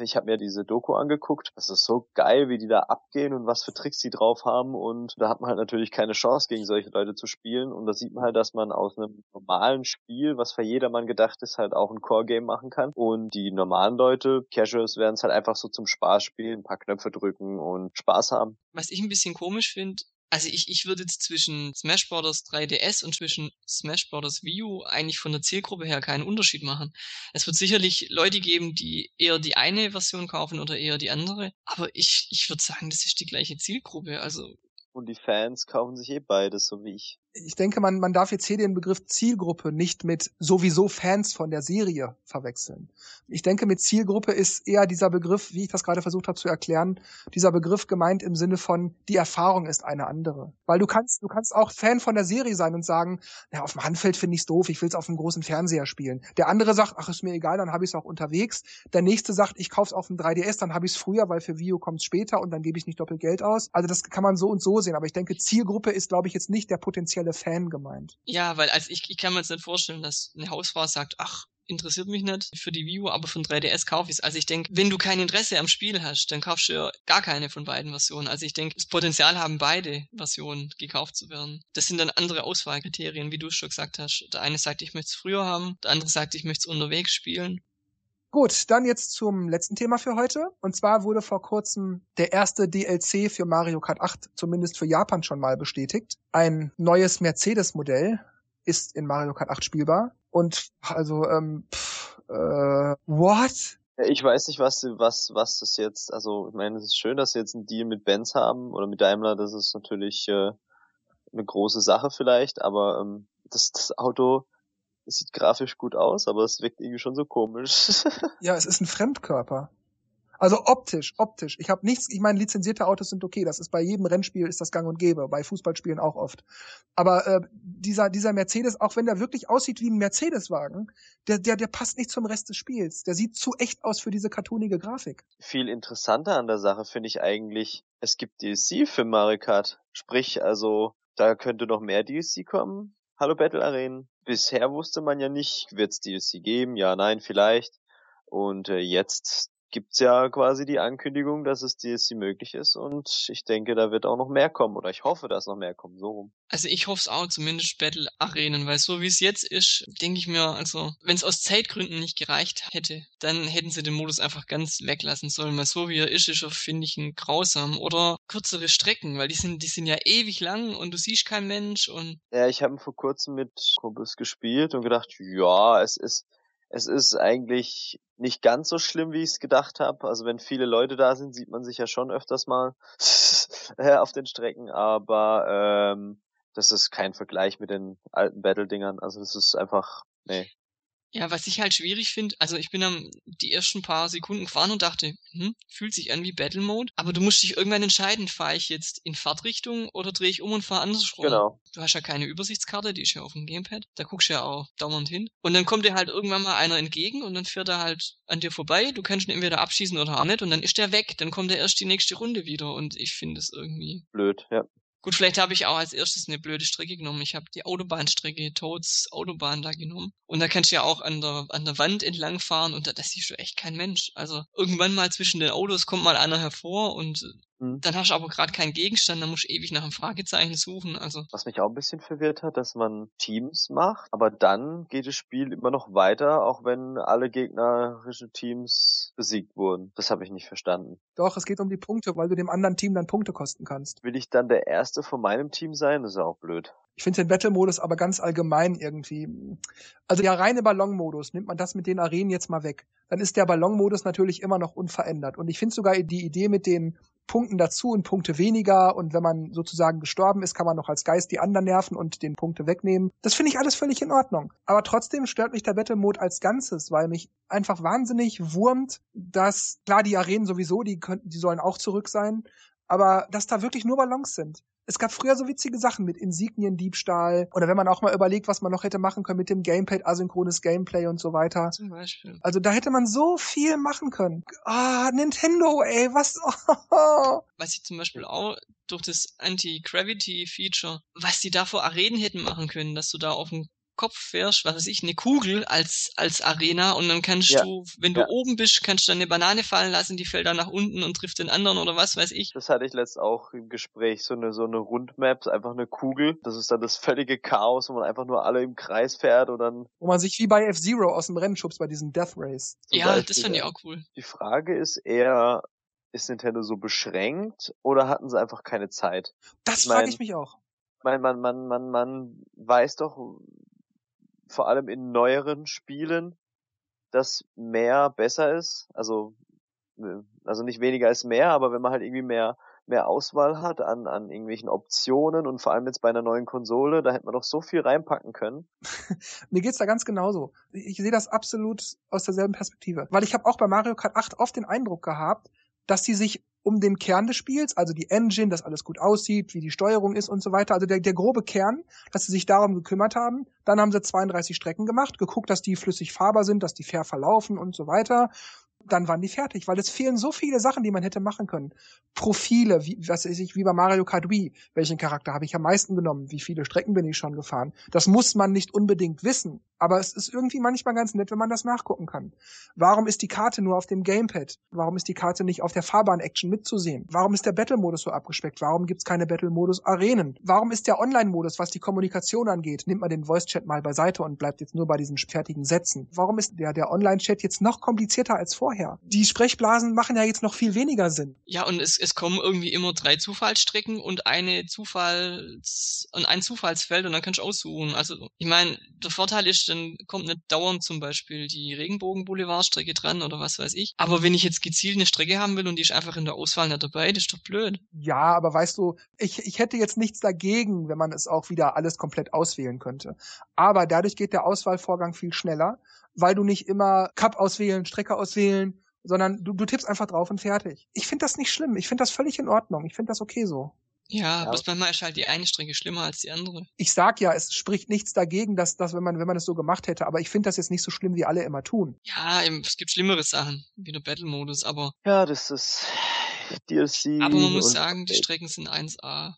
ich habe mir diese Doku angeguckt. Das ist so geil, wie die da abgehen und was für Tricks die drauf haben. Und da hat man halt natürlich keine Chance, gegen solche Leute zu spielen. Und da sieht man halt, dass man aus einem normalen Spiel, was für jedermann gedacht ist, halt auch ein Core-Game machen kann. Und die normalen Leute, Casuals, werden es halt einfach so zum Spaß spielen, ein paar Knöpfe drücken und Spaß haben. Was ich ein bisschen komisch finde, also ich, ich würde jetzt zwischen Smash Bros. 3DS und zwischen Smash Bros. Wii U eigentlich von der Zielgruppe her keinen Unterschied machen. Es wird sicherlich Leute geben, die eher die eine Version kaufen oder eher die andere. Aber ich, ich würde sagen, das ist die gleiche Zielgruppe. Also und die Fans kaufen sich eh beides, so wie ich. Ich denke, man, man darf jetzt hier den Begriff Zielgruppe nicht mit sowieso Fans von der Serie verwechseln. Ich denke, mit Zielgruppe ist eher dieser Begriff, wie ich das gerade versucht habe zu erklären, dieser Begriff gemeint im Sinne von, die Erfahrung ist eine andere. Weil du kannst, du kannst auch Fan von der Serie sein und sagen, ja, auf dem Handfeld finde ich's doof, ich will's auf dem großen Fernseher spielen. Der andere sagt, ach, ist mir egal, dann habe ich's auch unterwegs. Der nächste sagt, ich kauf's auf dem 3DS, dann habe ich's früher, weil für Vio kommt's später und dann gebe ich nicht doppelt Geld aus. Also das kann man so und so sehen. Aber ich denke, Zielgruppe ist, glaube ich, jetzt nicht der potenzielle Fan gemeint. Ja, weil also ich, ich kann mir jetzt nicht vorstellen, dass eine Hausfrau sagt, ach, interessiert mich nicht für die Wii U, aber von 3DS kaufe ich es. Also ich denke, wenn du kein Interesse am Spiel hast, dann kaufst du ja gar keine von beiden Versionen. Also ich denke, das Potenzial haben beide Versionen gekauft zu werden. Das sind dann andere Auswahlkriterien, wie du schon gesagt hast. Der eine sagt, ich möchte es früher haben, der andere sagt, ich möchte es unterwegs spielen. Gut, dann jetzt zum letzten Thema für heute. Und zwar wurde vor kurzem der erste DLC für Mario Kart 8, zumindest für Japan schon mal bestätigt. Ein neues Mercedes-Modell ist in Mario Kart 8 spielbar. Und also, ähm, pff, Äh, what? Ich weiß nicht, was, was, was das jetzt, also ich meine, es ist schön, dass sie jetzt einen Deal mit Benz haben oder mit Daimler, das ist natürlich äh, eine große Sache vielleicht, aber ähm, das, das Auto es sieht grafisch gut aus, aber es wirkt irgendwie schon so komisch. *laughs* ja, es ist ein Fremdkörper. Also optisch, optisch. Ich habe nichts, ich meine, lizenzierte Autos sind okay, das ist bei jedem Rennspiel ist das gang und gäbe, bei Fußballspielen auch oft. Aber äh, dieser, dieser Mercedes, auch wenn der wirklich aussieht wie ein Mercedes-Wagen, der, der, der passt nicht zum Rest des Spiels. Der sieht zu echt aus für diese cartoonige Grafik. Viel interessanter an der Sache finde ich eigentlich, es gibt DLC für Mario Kart. Sprich, also da könnte noch mehr DLC kommen. Hallo Battle Arenen. Bisher wusste man ja nicht, wird's DLC geben? Ja, nein, vielleicht. Und äh, jetzt gibt's ja quasi die Ankündigung, dass es DLC möglich ist und ich denke, da wird auch noch mehr kommen oder ich hoffe, dass noch mehr kommen, so rum. Also ich hoffe es auch, zumindest Battle Arenen, weil so wie es jetzt ist, denke ich mir, also wenn es aus Zeitgründen nicht gereicht hätte, dann hätten sie den Modus einfach ganz weglassen sollen, weil so wie er ist, ist er, finde ich, ein grausam. Oder kürzere Strecken, weil die sind, die sind ja ewig lang und du siehst kein Mensch und... Ja, ich habe vor kurzem mit Kumpels gespielt und gedacht, ja, es ist es ist eigentlich nicht ganz so schlimm, wie ich es gedacht habe. Also wenn viele Leute da sind, sieht man sich ja schon öfters mal *laughs* auf den Strecken, aber ähm, das ist kein Vergleich mit den alten Battle-Dingern. Also das ist einfach, nee. Ja, was ich halt schwierig finde, also ich bin dann die ersten paar Sekunden gefahren und dachte, hm, fühlt sich an wie Battle Mode, aber du musst dich irgendwann entscheiden, fahre ich jetzt in Fahrtrichtung oder drehe ich um und fahre andersrum. Genau. Du hast ja keine Übersichtskarte, die ist ja auf dem Gamepad, da guckst du ja auch dauernd hin. Und dann kommt dir halt irgendwann mal einer entgegen und dann fährt er halt an dir vorbei, du kannst ihn entweder abschießen oder auch nicht und dann ist der weg, dann kommt er erst die nächste Runde wieder und ich finde es irgendwie... Blöd, ja. Gut, vielleicht habe ich auch als erstes eine blöde Strecke genommen. Ich habe die Autobahnstrecke, Toads Autobahn da genommen. Und da kannst du ja auch an der, an der Wand entlang fahren und da, da siehst du echt kein Mensch. Also irgendwann mal zwischen den Autos kommt mal einer hervor und Mhm. Dann hast du aber gerade keinen Gegenstand, dann musst du ewig nach einem Fragezeichen suchen. Also. Was mich auch ein bisschen verwirrt hat, dass man Teams macht, aber dann geht das Spiel immer noch weiter, auch wenn alle gegnerischen Teams besiegt wurden. Das habe ich nicht verstanden. Doch, es geht um die Punkte, weil du dem anderen Team dann Punkte kosten kannst. Will ich dann der Erste von meinem Team sein? Das ist auch blöd. Ich finde den Battle-Modus aber ganz allgemein irgendwie. Also der reine Ballon-Modus, nimmt man das mit den Arenen jetzt mal weg, dann ist der Ballon-Modus natürlich immer noch unverändert. Und ich finde sogar die Idee mit den Punkten dazu und Punkte weniger und wenn man sozusagen gestorben ist, kann man noch als Geist die anderen nerven und den Punkte wegnehmen. Das finde ich alles völlig in Ordnung. Aber trotzdem stört mich der Battle Mode als Ganzes, weil mich einfach wahnsinnig wurmt, dass klar die Arenen sowieso, die könnten, die sollen auch zurück sein, aber dass da wirklich nur Ballons sind. Es gab früher so witzige Sachen mit Insigniendiebstahl oder wenn man auch mal überlegt, was man noch hätte machen können mit dem Gamepad, asynchrones Gameplay und so weiter. Zum Beispiel. Also da hätte man so viel machen können. Ah, Nintendo, ey, was? *laughs* Was ich zum Beispiel auch durch das Anti-Gravity-Feature, was die da vor Arenen hätten machen können, dass du da auf dem Kopf fährst, was weiß ich, eine Kugel als, als Arena und dann kannst ja. du, wenn du ja. oben bist, kannst du dann eine Banane fallen lassen, die fällt dann nach unten und trifft den anderen oder was weiß ich. Das hatte ich letzt auch im Gespräch, so eine, so eine Rundmap, einfach eine Kugel. Das ist dann das völlige Chaos, wo man einfach nur alle im Kreis fährt und dann. Wo man sich wie bei F-Zero aus dem Rennen schubst bei diesem Death Race. Ja, Beispiel. das fand ich auch cool. Die Frage ist eher, ist Nintendo so beschränkt oder hatten sie einfach keine Zeit? Das frage ich mich auch. Man, man, man, man, man weiß doch, vor allem in neueren Spielen, dass mehr besser ist. Also, äh, also nicht weniger ist mehr, aber wenn man halt irgendwie mehr, mehr Auswahl hat an, an irgendwelchen Optionen und vor allem jetzt bei einer neuen Konsole, da hätte man doch so viel reinpacken können. *laughs* Mir geht's da ganz genauso. Ich sehe das absolut aus derselben Perspektive. Weil ich habe auch bei Mario Kart 8 oft den Eindruck gehabt, dass die sich um den Kern des Spiels, also die Engine, dass alles gut aussieht, wie die Steuerung ist und so weiter. Also der, der grobe Kern, dass sie sich darum gekümmert haben. Dann haben sie 32 Strecken gemacht, geguckt, dass die flüssig fahrbar sind, dass die fair verlaufen und so weiter dann waren die fertig, weil es fehlen so viele Sachen, die man hätte machen können. Profile, wie, was weiß ich, wie bei Mario Kart Wii. Welchen Charakter habe ich am meisten genommen? Wie viele Strecken bin ich schon gefahren? Das muss man nicht unbedingt wissen, aber es ist irgendwie manchmal ganz nett, wenn man das nachgucken kann. Warum ist die Karte nur auf dem Gamepad? Warum ist die Karte nicht auf der Fahrbahn-Action mitzusehen? Warum ist der Battle-Modus so abgespeckt? Warum gibt's keine Battle-Modus-Arenen? Warum ist der Online-Modus, was die Kommunikation angeht, nimmt man den Voice-Chat mal beiseite und bleibt jetzt nur bei diesen fertigen Sätzen? Warum ist der, der Online-Chat jetzt noch komplizierter als vorher? Vorher. Die Sprechblasen machen ja jetzt noch viel weniger Sinn. Ja, und es, es kommen irgendwie immer drei Zufallsstrecken und eine Zufalls und ein Zufallsfeld und dann kannst du aussuchen. Also ich meine, der Vorteil ist, dann kommt nicht dauernd zum Beispiel die Regenbogen-Boulevardstrecke dran oder was weiß ich. Aber wenn ich jetzt gezielt eine Strecke haben will und die ist einfach in der Auswahl nicht dabei, das ist doch blöd. Ja, aber weißt du, ich, ich hätte jetzt nichts dagegen, wenn man es auch wieder alles komplett auswählen könnte. Aber dadurch geht der Auswahlvorgang viel schneller, weil du nicht immer Cup auswählen, Strecke auswählen, sondern du, du tippst einfach drauf und fertig. Ich finde das nicht schlimm. Ich finde das völlig in Ordnung. Ich finde das okay so. Ja, ja, bloß manchmal ist halt die eine Strecke schlimmer als die andere. Ich sag ja, es spricht nichts dagegen, dass, dass wenn man, wenn man es so gemacht hätte, aber ich finde das jetzt nicht so schlimm, wie alle immer tun. Ja, es gibt schlimmere Sachen, wie der Battle-Modus, aber. Ja, das ist DLC. Aber man muss sagen, die Strecken sind 1A.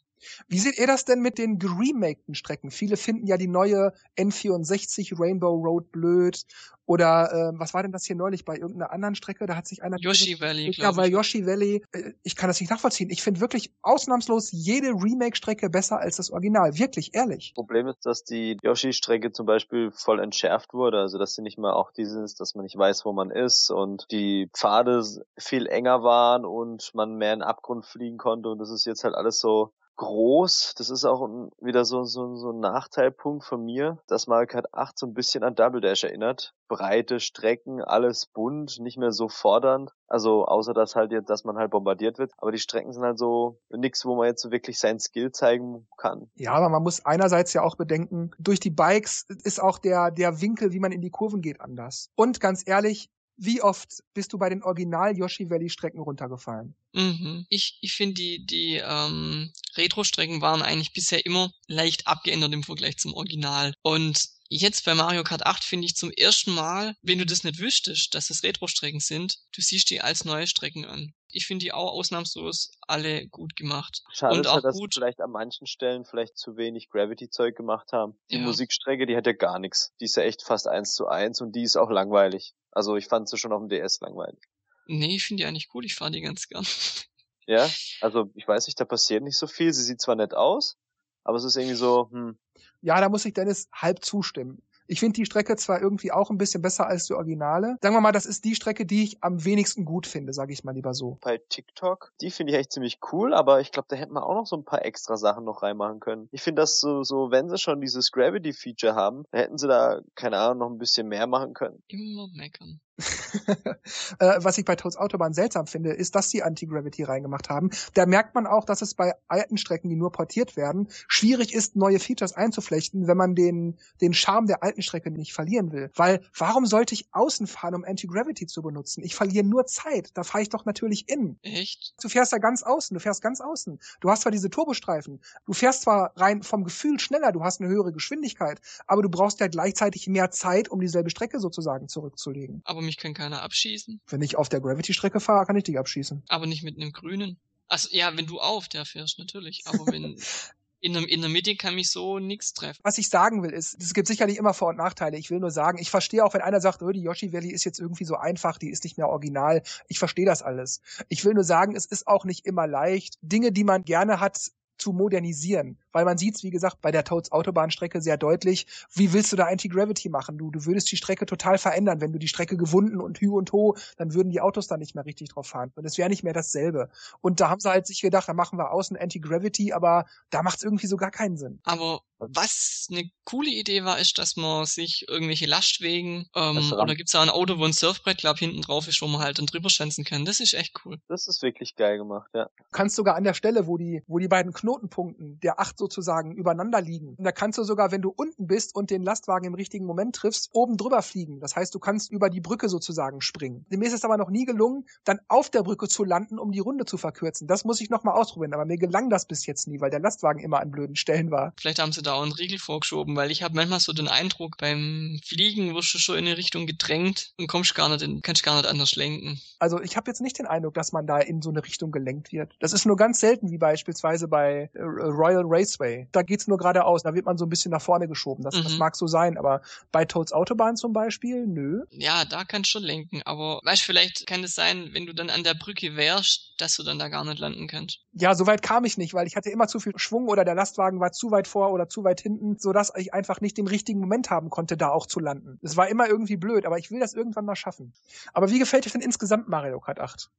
Wie seht ihr das denn mit den geremakten Strecken? Viele finden ja die neue N64 Rainbow Road blöd. Oder äh, was war denn das hier neulich bei irgendeiner anderen Strecke? Da hat sich einer. Yoshi Valley, Ja, bei Yoshi Valley. Äh, ich kann das nicht nachvollziehen. Ich finde wirklich ausnahmslos jede Remake-Strecke besser als das Original. Wirklich, ehrlich. Problem ist, dass die Yoshi-Strecke zum Beispiel voll entschärft wurde. Also dass sie nicht mehr auch dieses, dass man nicht weiß, wo man ist und die Pfade viel enger waren und man mehr in den Abgrund fliegen konnte. Und das ist jetzt halt alles so groß. Das ist auch wieder so, so, so ein Nachteilpunkt von mir, dass Mario Kart 8 so ein bisschen an Double Dash erinnert. Breite Strecken, alles bunt, nicht mehr so fordernd. Also außer dass halt jetzt, dass man halt bombardiert wird. Aber die Strecken sind halt so nix, wo man jetzt so wirklich seinen Skill zeigen kann. Ja, aber man muss einerseits ja auch bedenken, durch die Bikes ist auch der, der Winkel, wie man in die Kurven geht, anders. Und ganz ehrlich, wie oft bist du bei den Original Yoshi Valley Strecken runtergefallen? Mhm. Ich, ich finde, die, die ähm, Retro-Strecken waren eigentlich bisher immer leicht abgeändert im Vergleich zum Original. Und jetzt bei Mario Kart 8 finde ich zum ersten Mal, wenn du das nicht wüsstest, dass es Retro-Strecken sind, du siehst die als neue Strecken an. Ich finde die auch ausnahmslos alle gut gemacht. Schade und auch dass gut. sie vielleicht an manchen Stellen vielleicht zu wenig Gravity-Zeug gemacht haben. Die Ja. Musikstrecke, die hat ja gar nichts. Die ist ja echt fast eins zu eins und die ist auch langweilig. Also ich fand sie schon auf dem DS langweilig. Nee, ich finde die eigentlich cool, ich fahre die ganz gern. *laughs* Ja, also ich weiß nicht, da passiert nicht so viel. Sie sieht zwar nett aus, aber es ist irgendwie so, hm, Ja, da muss ich Dennis halb zustimmen. Ich finde die Strecke zwar irgendwie auch ein bisschen besser als die Originale. Sagen wir mal, das ist die Strecke, die ich am wenigsten gut finde, sage ich mal lieber so. bei TikTok, die finde ich echt ziemlich cool, aber ich glaube, da hätten wir auch noch so ein paar extra Sachen noch reinmachen können. Ich finde das so, so, wenn sie schon dieses Gravity-Feature haben, da hätten sie da, keine Ahnung, noch ein bisschen mehr machen können. Immer meckern. *laughs* äh, was ich bei Toads Autobahn seltsam finde, ist, dass sie Anti-Gravity reingemacht haben. Da merkt man auch, dass es bei alten Strecken, die nur portiert werden, schwierig ist, neue Features einzuflechten, wenn man den, den Charme der alten Strecke nicht verlieren will. Weil, warum sollte ich außen fahren, um Anti-Gravity zu benutzen? Ich verliere nur Zeit. Da fahre ich doch natürlich in. Echt? Du fährst ja ganz außen, du fährst ganz außen. Du hast zwar diese Turbostreifen, du fährst zwar rein vom Gefühl schneller, du hast eine höhere Geschwindigkeit, aber du brauchst ja gleichzeitig mehr Zeit, um dieselbe Strecke sozusagen zurückzulegen. Aber mich kann keiner abschießen. Wenn ich auf der Gravity-Strecke fahre, kann ich dich abschießen. Aber nicht mit einem grünen. Also ja, wenn du auf der fährst, natürlich. Aber wenn *laughs* in der, in der Mitte kann mich so nix treffen. Was ich sagen will, ist, es gibt sicherlich immer Vor- und Nachteile. Ich will nur sagen, ich verstehe auch, wenn einer sagt, oh, die Yoshi Valley ist jetzt irgendwie so einfach, die ist nicht mehr original. Ich verstehe das alles. Ich will nur sagen, es ist auch nicht immer leicht, Dinge, die man gerne hat, zu modernisieren. Weil man sieht wie gesagt, bei der Toads Autobahnstrecke sehr deutlich, wie willst du da Anti-Gravity machen? Du, du würdest die Strecke total verändern. Wenn du die Strecke gewunden und Hü und Ho, dann würden die Autos da nicht mehr richtig drauf fahren. Und es wäre nicht mehr dasselbe. Und da haben sie halt sich gedacht, da machen wir außen Anti-Gravity, aber da macht es irgendwie so gar keinen Sinn. Aber was eine coole Idee war, ist, dass man sich irgendwelche Lastwegen ähm, oder gibt's da ein Auto, wo ein Surfbrett glaub hinten drauf ist, wo man halt dann drüber schanzen kann. Das ist echt cool. Das ist wirklich geil gemacht, ja. Du kannst sogar an der Stelle, wo die, wo die beiden Knotenpunkten der acht sozusagen übereinander liegen, da kannst du sogar, wenn du unten bist und den Lastwagen im richtigen Moment triffst, oben drüber fliegen. Das heißt, du kannst über die Brücke sozusagen springen. Mir ist es aber noch nie gelungen, dann auf der Brücke zu landen, um die Runde zu verkürzen. Das muss ich noch mal ausprobieren, aber mir gelang das bis jetzt nie, weil der Lastwagen immer an blöden Stellen war. Vielleicht haben sie da auch einen Riegel vorgeschoben, weil ich habe manchmal so den Eindruck, beim Fliegen wirst du schon in eine Richtung gedrängt und kommst gar nicht in, kannst gar nicht anders lenken. Also ich habe jetzt nicht den Eindruck, dass man da in so eine Richtung gelenkt wird. Das ist nur ganz selten, wie beispielsweise bei äh, Royal Race Raceway. Da geht's nur geradeaus, da wird man so ein bisschen nach vorne geschoben. Das, mhm. das mag so sein, aber bei Toads Autobahn zum Beispiel, nö. Ja, da kannst du schon lenken, aber weißt vielleicht kann es sein, wenn du dann an der Brücke wärst, dass du dann da gar nicht landen kannst. Ja, so weit kam ich nicht, weil ich hatte immer zu viel Schwung oder der Lastwagen war zu weit vor oder zu weit hinten, sodass ich einfach nicht den richtigen Moment haben konnte, da auch zu landen. Es war immer irgendwie blöd, aber ich will das irgendwann mal schaffen. Aber wie gefällt dir denn insgesamt Mario Kart 8?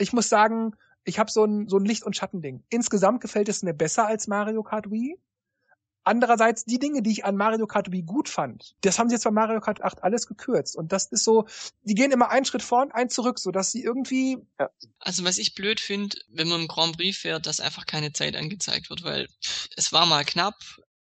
Ich muss sagen, ich habe so ein, so ein Licht- und Schattending. Insgesamt gefällt es mir besser als Mario Kart Wii. Andererseits, die Dinge, die ich an Mario Kart Wii gut fand, das haben sie jetzt bei Mario Kart 8 alles gekürzt. Und das ist so, die gehen immer einen Schritt vor und einen zurück, so dass sie irgendwie. Ja. Also was ich blöd finde, wenn man im Grand Prix fährt, dass einfach keine Zeit angezeigt wird, weil es war mal knapp,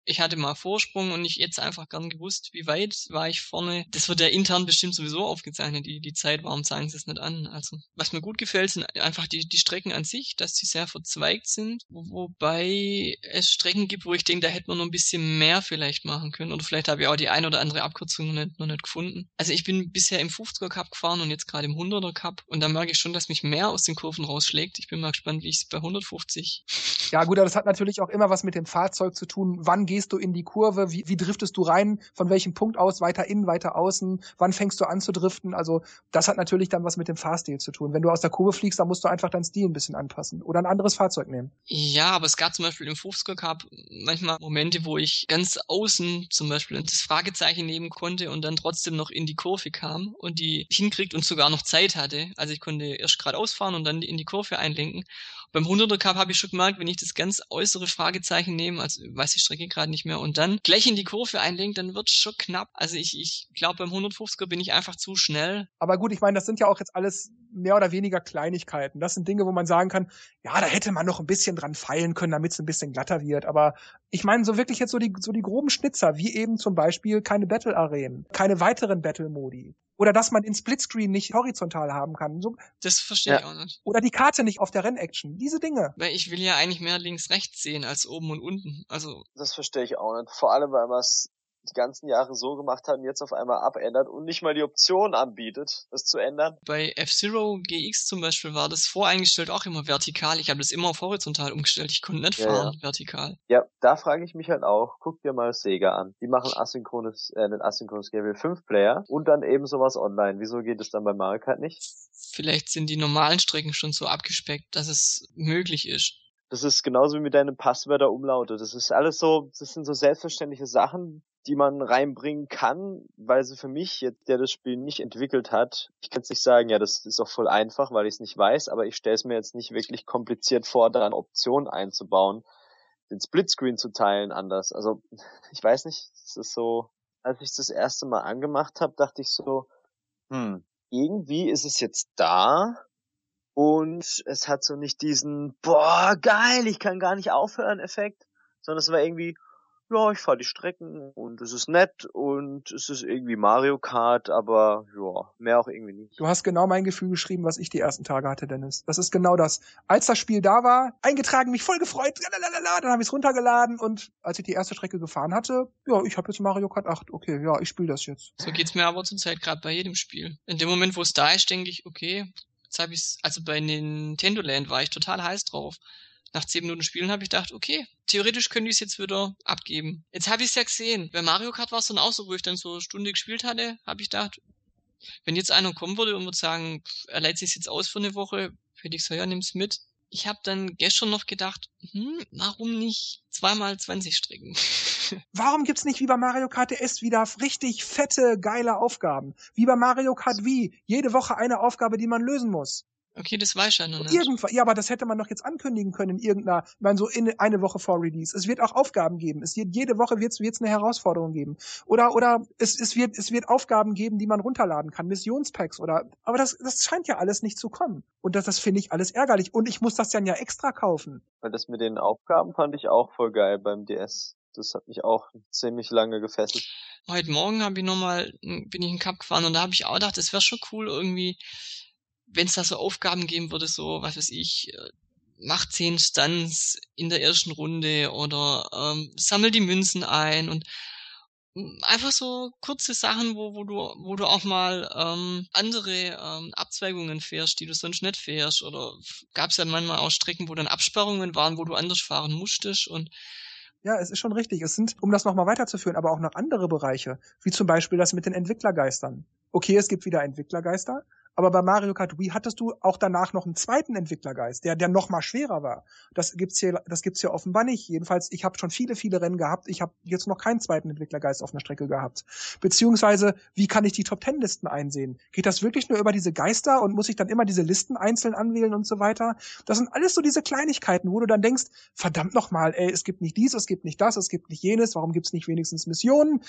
ich hatte mal Vorsprung und ich jetzt einfach gern gewusst, wie weit war ich vorne. Das wird ja intern bestimmt sowieso aufgezeichnet, die, die Zeit, warum zeigen sie es nicht an? Also, was mir gut gefällt, sind einfach die, die Strecken an sich, dass sie sehr verzweigt sind, wobei es Strecken gibt, wo ich denke, da hätte man noch ein bisschen mehr vielleicht machen können oder vielleicht habe ich auch die ein oder andere Abkürzung noch nicht, noch nicht gefunden. Also ich bin bisher im 50er Cup gefahren und jetzt gerade im 100er Cup und da merke ich schon, dass mich mehr aus den Kurven rausschlägt. Ich bin mal gespannt, wie ich es bei 150. Ja gut, aber das hat natürlich auch immer was mit dem Fahrzeug zu tun. Wann gehst du in die Kurve? Wie, wie driftest du rein? Von welchem Punkt aus? Weiter innen, weiter außen? Wann fängst du an zu driften? Also das hat natürlich dann was mit dem Fahrstil zu tun. Wenn du aus der Kurve fliegst, dann musst du einfach deinen Stil ein bisschen anpassen oder ein anderes Fahrzeug nehmen. Ja, aber es gab zum Beispiel im 50er Cup manchmal Momente, wo ich ganz außen zum Beispiel das Fragezeichen nehmen konnte und dann trotzdem noch in die Kurve kam und die hinkriegt und sogar noch Zeit hatte. Also ich konnte erst gerade ausfahren und dann in die Kurve einlenken. Beim 100er Cup habe ich schon gemerkt, wenn ich das ganz äußere Fragezeichen nehme, also weiß die Strecke gerade nicht mehr, und dann gleich in die Kurve einlenkt, dann wird es schon knapp. Also ich, ich glaube, beim 150er bin ich einfach zu schnell. Aber gut, ich meine, das sind ja auch jetzt alles mehr oder weniger Kleinigkeiten. Das sind Dinge, wo man sagen kann, ja, da hätte man noch ein bisschen dran feilen können, damit es ein bisschen glatter wird. Aber ich meine, so wirklich jetzt so die, so die groben Schnitzer, wie eben zum Beispiel keine Battle-Arenen, keine weiteren Battle-Modi. Oder dass man den Splitscreen nicht horizontal haben kann. So, das verstehe ja. ich auch nicht. Oder die Karte nicht auf der Rennaction. Diese Dinge. Weil ich will ja eigentlich mehr links-rechts sehen als oben und unten. Also. Das verstehe ich auch nicht. Vor allem, weil man es die ganzen Jahre so gemacht haben, jetzt auf einmal abändert und nicht mal die Option anbietet, das zu ändern. Bei F-Zero GX zum Beispiel war das voreingestellt auch immer vertikal. Ich habe das immer auf horizontal umgestellt. Ich konnte nicht ja, fahren ja. vertikal. Ja, da frage ich mich halt auch, guck dir mal Sega an. Die machen asynchrones, äh, nicht asynchrones Game 5 Player und dann eben sowas online. Wieso geht es dann bei Mario Kart nicht? Vielleicht sind die normalen Strecken schon so abgespeckt, dass es möglich ist. Das ist genauso wie mit deinen Passwörter Umlaute. Das ist alles so, das sind so selbstverständliche Sachen, die man reinbringen kann, weil sie für mich, jetzt, der das Spiel nicht entwickelt hat, ich kann jetzt nicht sagen, ja, das ist doch voll einfach, weil ich es nicht weiß, aber ich stelle es mir jetzt nicht wirklich kompliziert vor, da eine Option einzubauen, den Splitscreen zu teilen anders. Also *laughs* ich weiß nicht, es ist so, als ich es das erste Mal angemacht habe, dachte ich so, hm, irgendwie ist es jetzt da und es hat so nicht diesen, boah, geil, ich kann gar nicht aufhören Effekt, sondern es war irgendwie, ja, ich fahre die Strecken und es ist nett und es ist irgendwie Mario Kart, aber ja, mehr auch irgendwie nicht. Du hast genau mein Gefühl geschrieben, was ich die ersten Tage hatte, Dennis. Das ist genau das. Als das Spiel da war, eingetragen, mich voll gefreut, lalalala, dann habe ich es runtergeladen und als ich die erste Strecke gefahren hatte, ja, ich habe jetzt Mario Kart 8, okay, ja, ich spiele das jetzt. So geht's mir aber zurzeit gerade bei jedem Spiel. In dem Moment, wo es da ist, denke ich, okay, jetzt habe ich also bei Nintendo Land war ich total heiß drauf nach zehn Minuten Spielen habe ich gedacht, okay, theoretisch könnte ich es jetzt wieder abgeben. Jetzt habe ich es ja gesehen. Bei Mario Kart war es dann auch so, wo ich dann so eine Stunde gespielt hatte, habe ich gedacht, wenn jetzt einer kommen würde und würde sagen, er leiht sich jetzt aus für eine Woche, hätte ich gesagt, ja, nimm's mit. Ich habe dann gestern noch gedacht, hm, warum nicht zweimal 20 Strecken? *laughs* warum gibt's nicht wie bei Mario Kart DS wieder richtig fette, geile Aufgaben? Wie bei Mario Kart Wii, jede Woche eine Aufgabe, die man lösen muss. Okay, das weiß ich ja noch nicht. Irgendwann, ja, aber das hätte man doch jetzt ankündigen können in irgendeiner, ich meine, so in eine Woche vor Release. Es wird auch Aufgaben geben. Es wird, jede Woche wird es eine Herausforderung geben. Oder, oder es, es wird, es wird Aufgaben geben, die man runterladen kann. Missionspacks oder, aber das, das scheint ja alles nicht zu kommen. Und das, das finde ich alles ärgerlich. Und ich muss das dann ja extra kaufen. Weil das mit den Aufgaben fand ich auch voll geil beim DS. Das hat mich auch ziemlich lange gefesselt. Heute Morgen habe ich nochmal, bin ich in Cup gefahren und da habe ich auch gedacht, es wäre schon cool irgendwie, wenn es da so Aufgaben geben würde, so, was weiß ich, äh, mach zehn Stunts in der ersten Runde oder ähm, sammel die Münzen ein und einfach so kurze Sachen, wo, wo du, wo du auch mal ähm, andere ähm, Abzweigungen fährst, die du sonst nicht fährst. Oder gab es ja manchmal auch Strecken, wo dann Absperrungen waren, wo du anders fahren musstest und ja, es ist schon richtig. Es sind, um das nochmal weiterzuführen, aber auch noch andere Bereiche, wie zum Beispiel das mit den Entwicklergeistern. Okay, es gibt wieder Entwicklergeister, aber bei Mario Kart Wii hattest du auch danach noch einen zweiten Entwicklergeist, der, der noch mal schwerer war. Das gibt's hier, das gibt's hier offenbar nicht. Jedenfalls, ich habe schon viele, viele Rennen gehabt. Ich habe jetzt noch keinen zweiten Entwicklergeist auf einer Strecke gehabt. Beziehungsweise, wie kann ich die Top Ten Listen einsehen? Geht das wirklich nur über diese Geister und muss ich dann immer diese Listen einzeln anwählen und so weiter? Das sind alles so diese Kleinigkeiten, wo du dann denkst, verdammt noch mal, ey, es gibt nicht dies, es gibt nicht das, es gibt nicht jenes. Warum gibt's nicht wenigstens Missionen?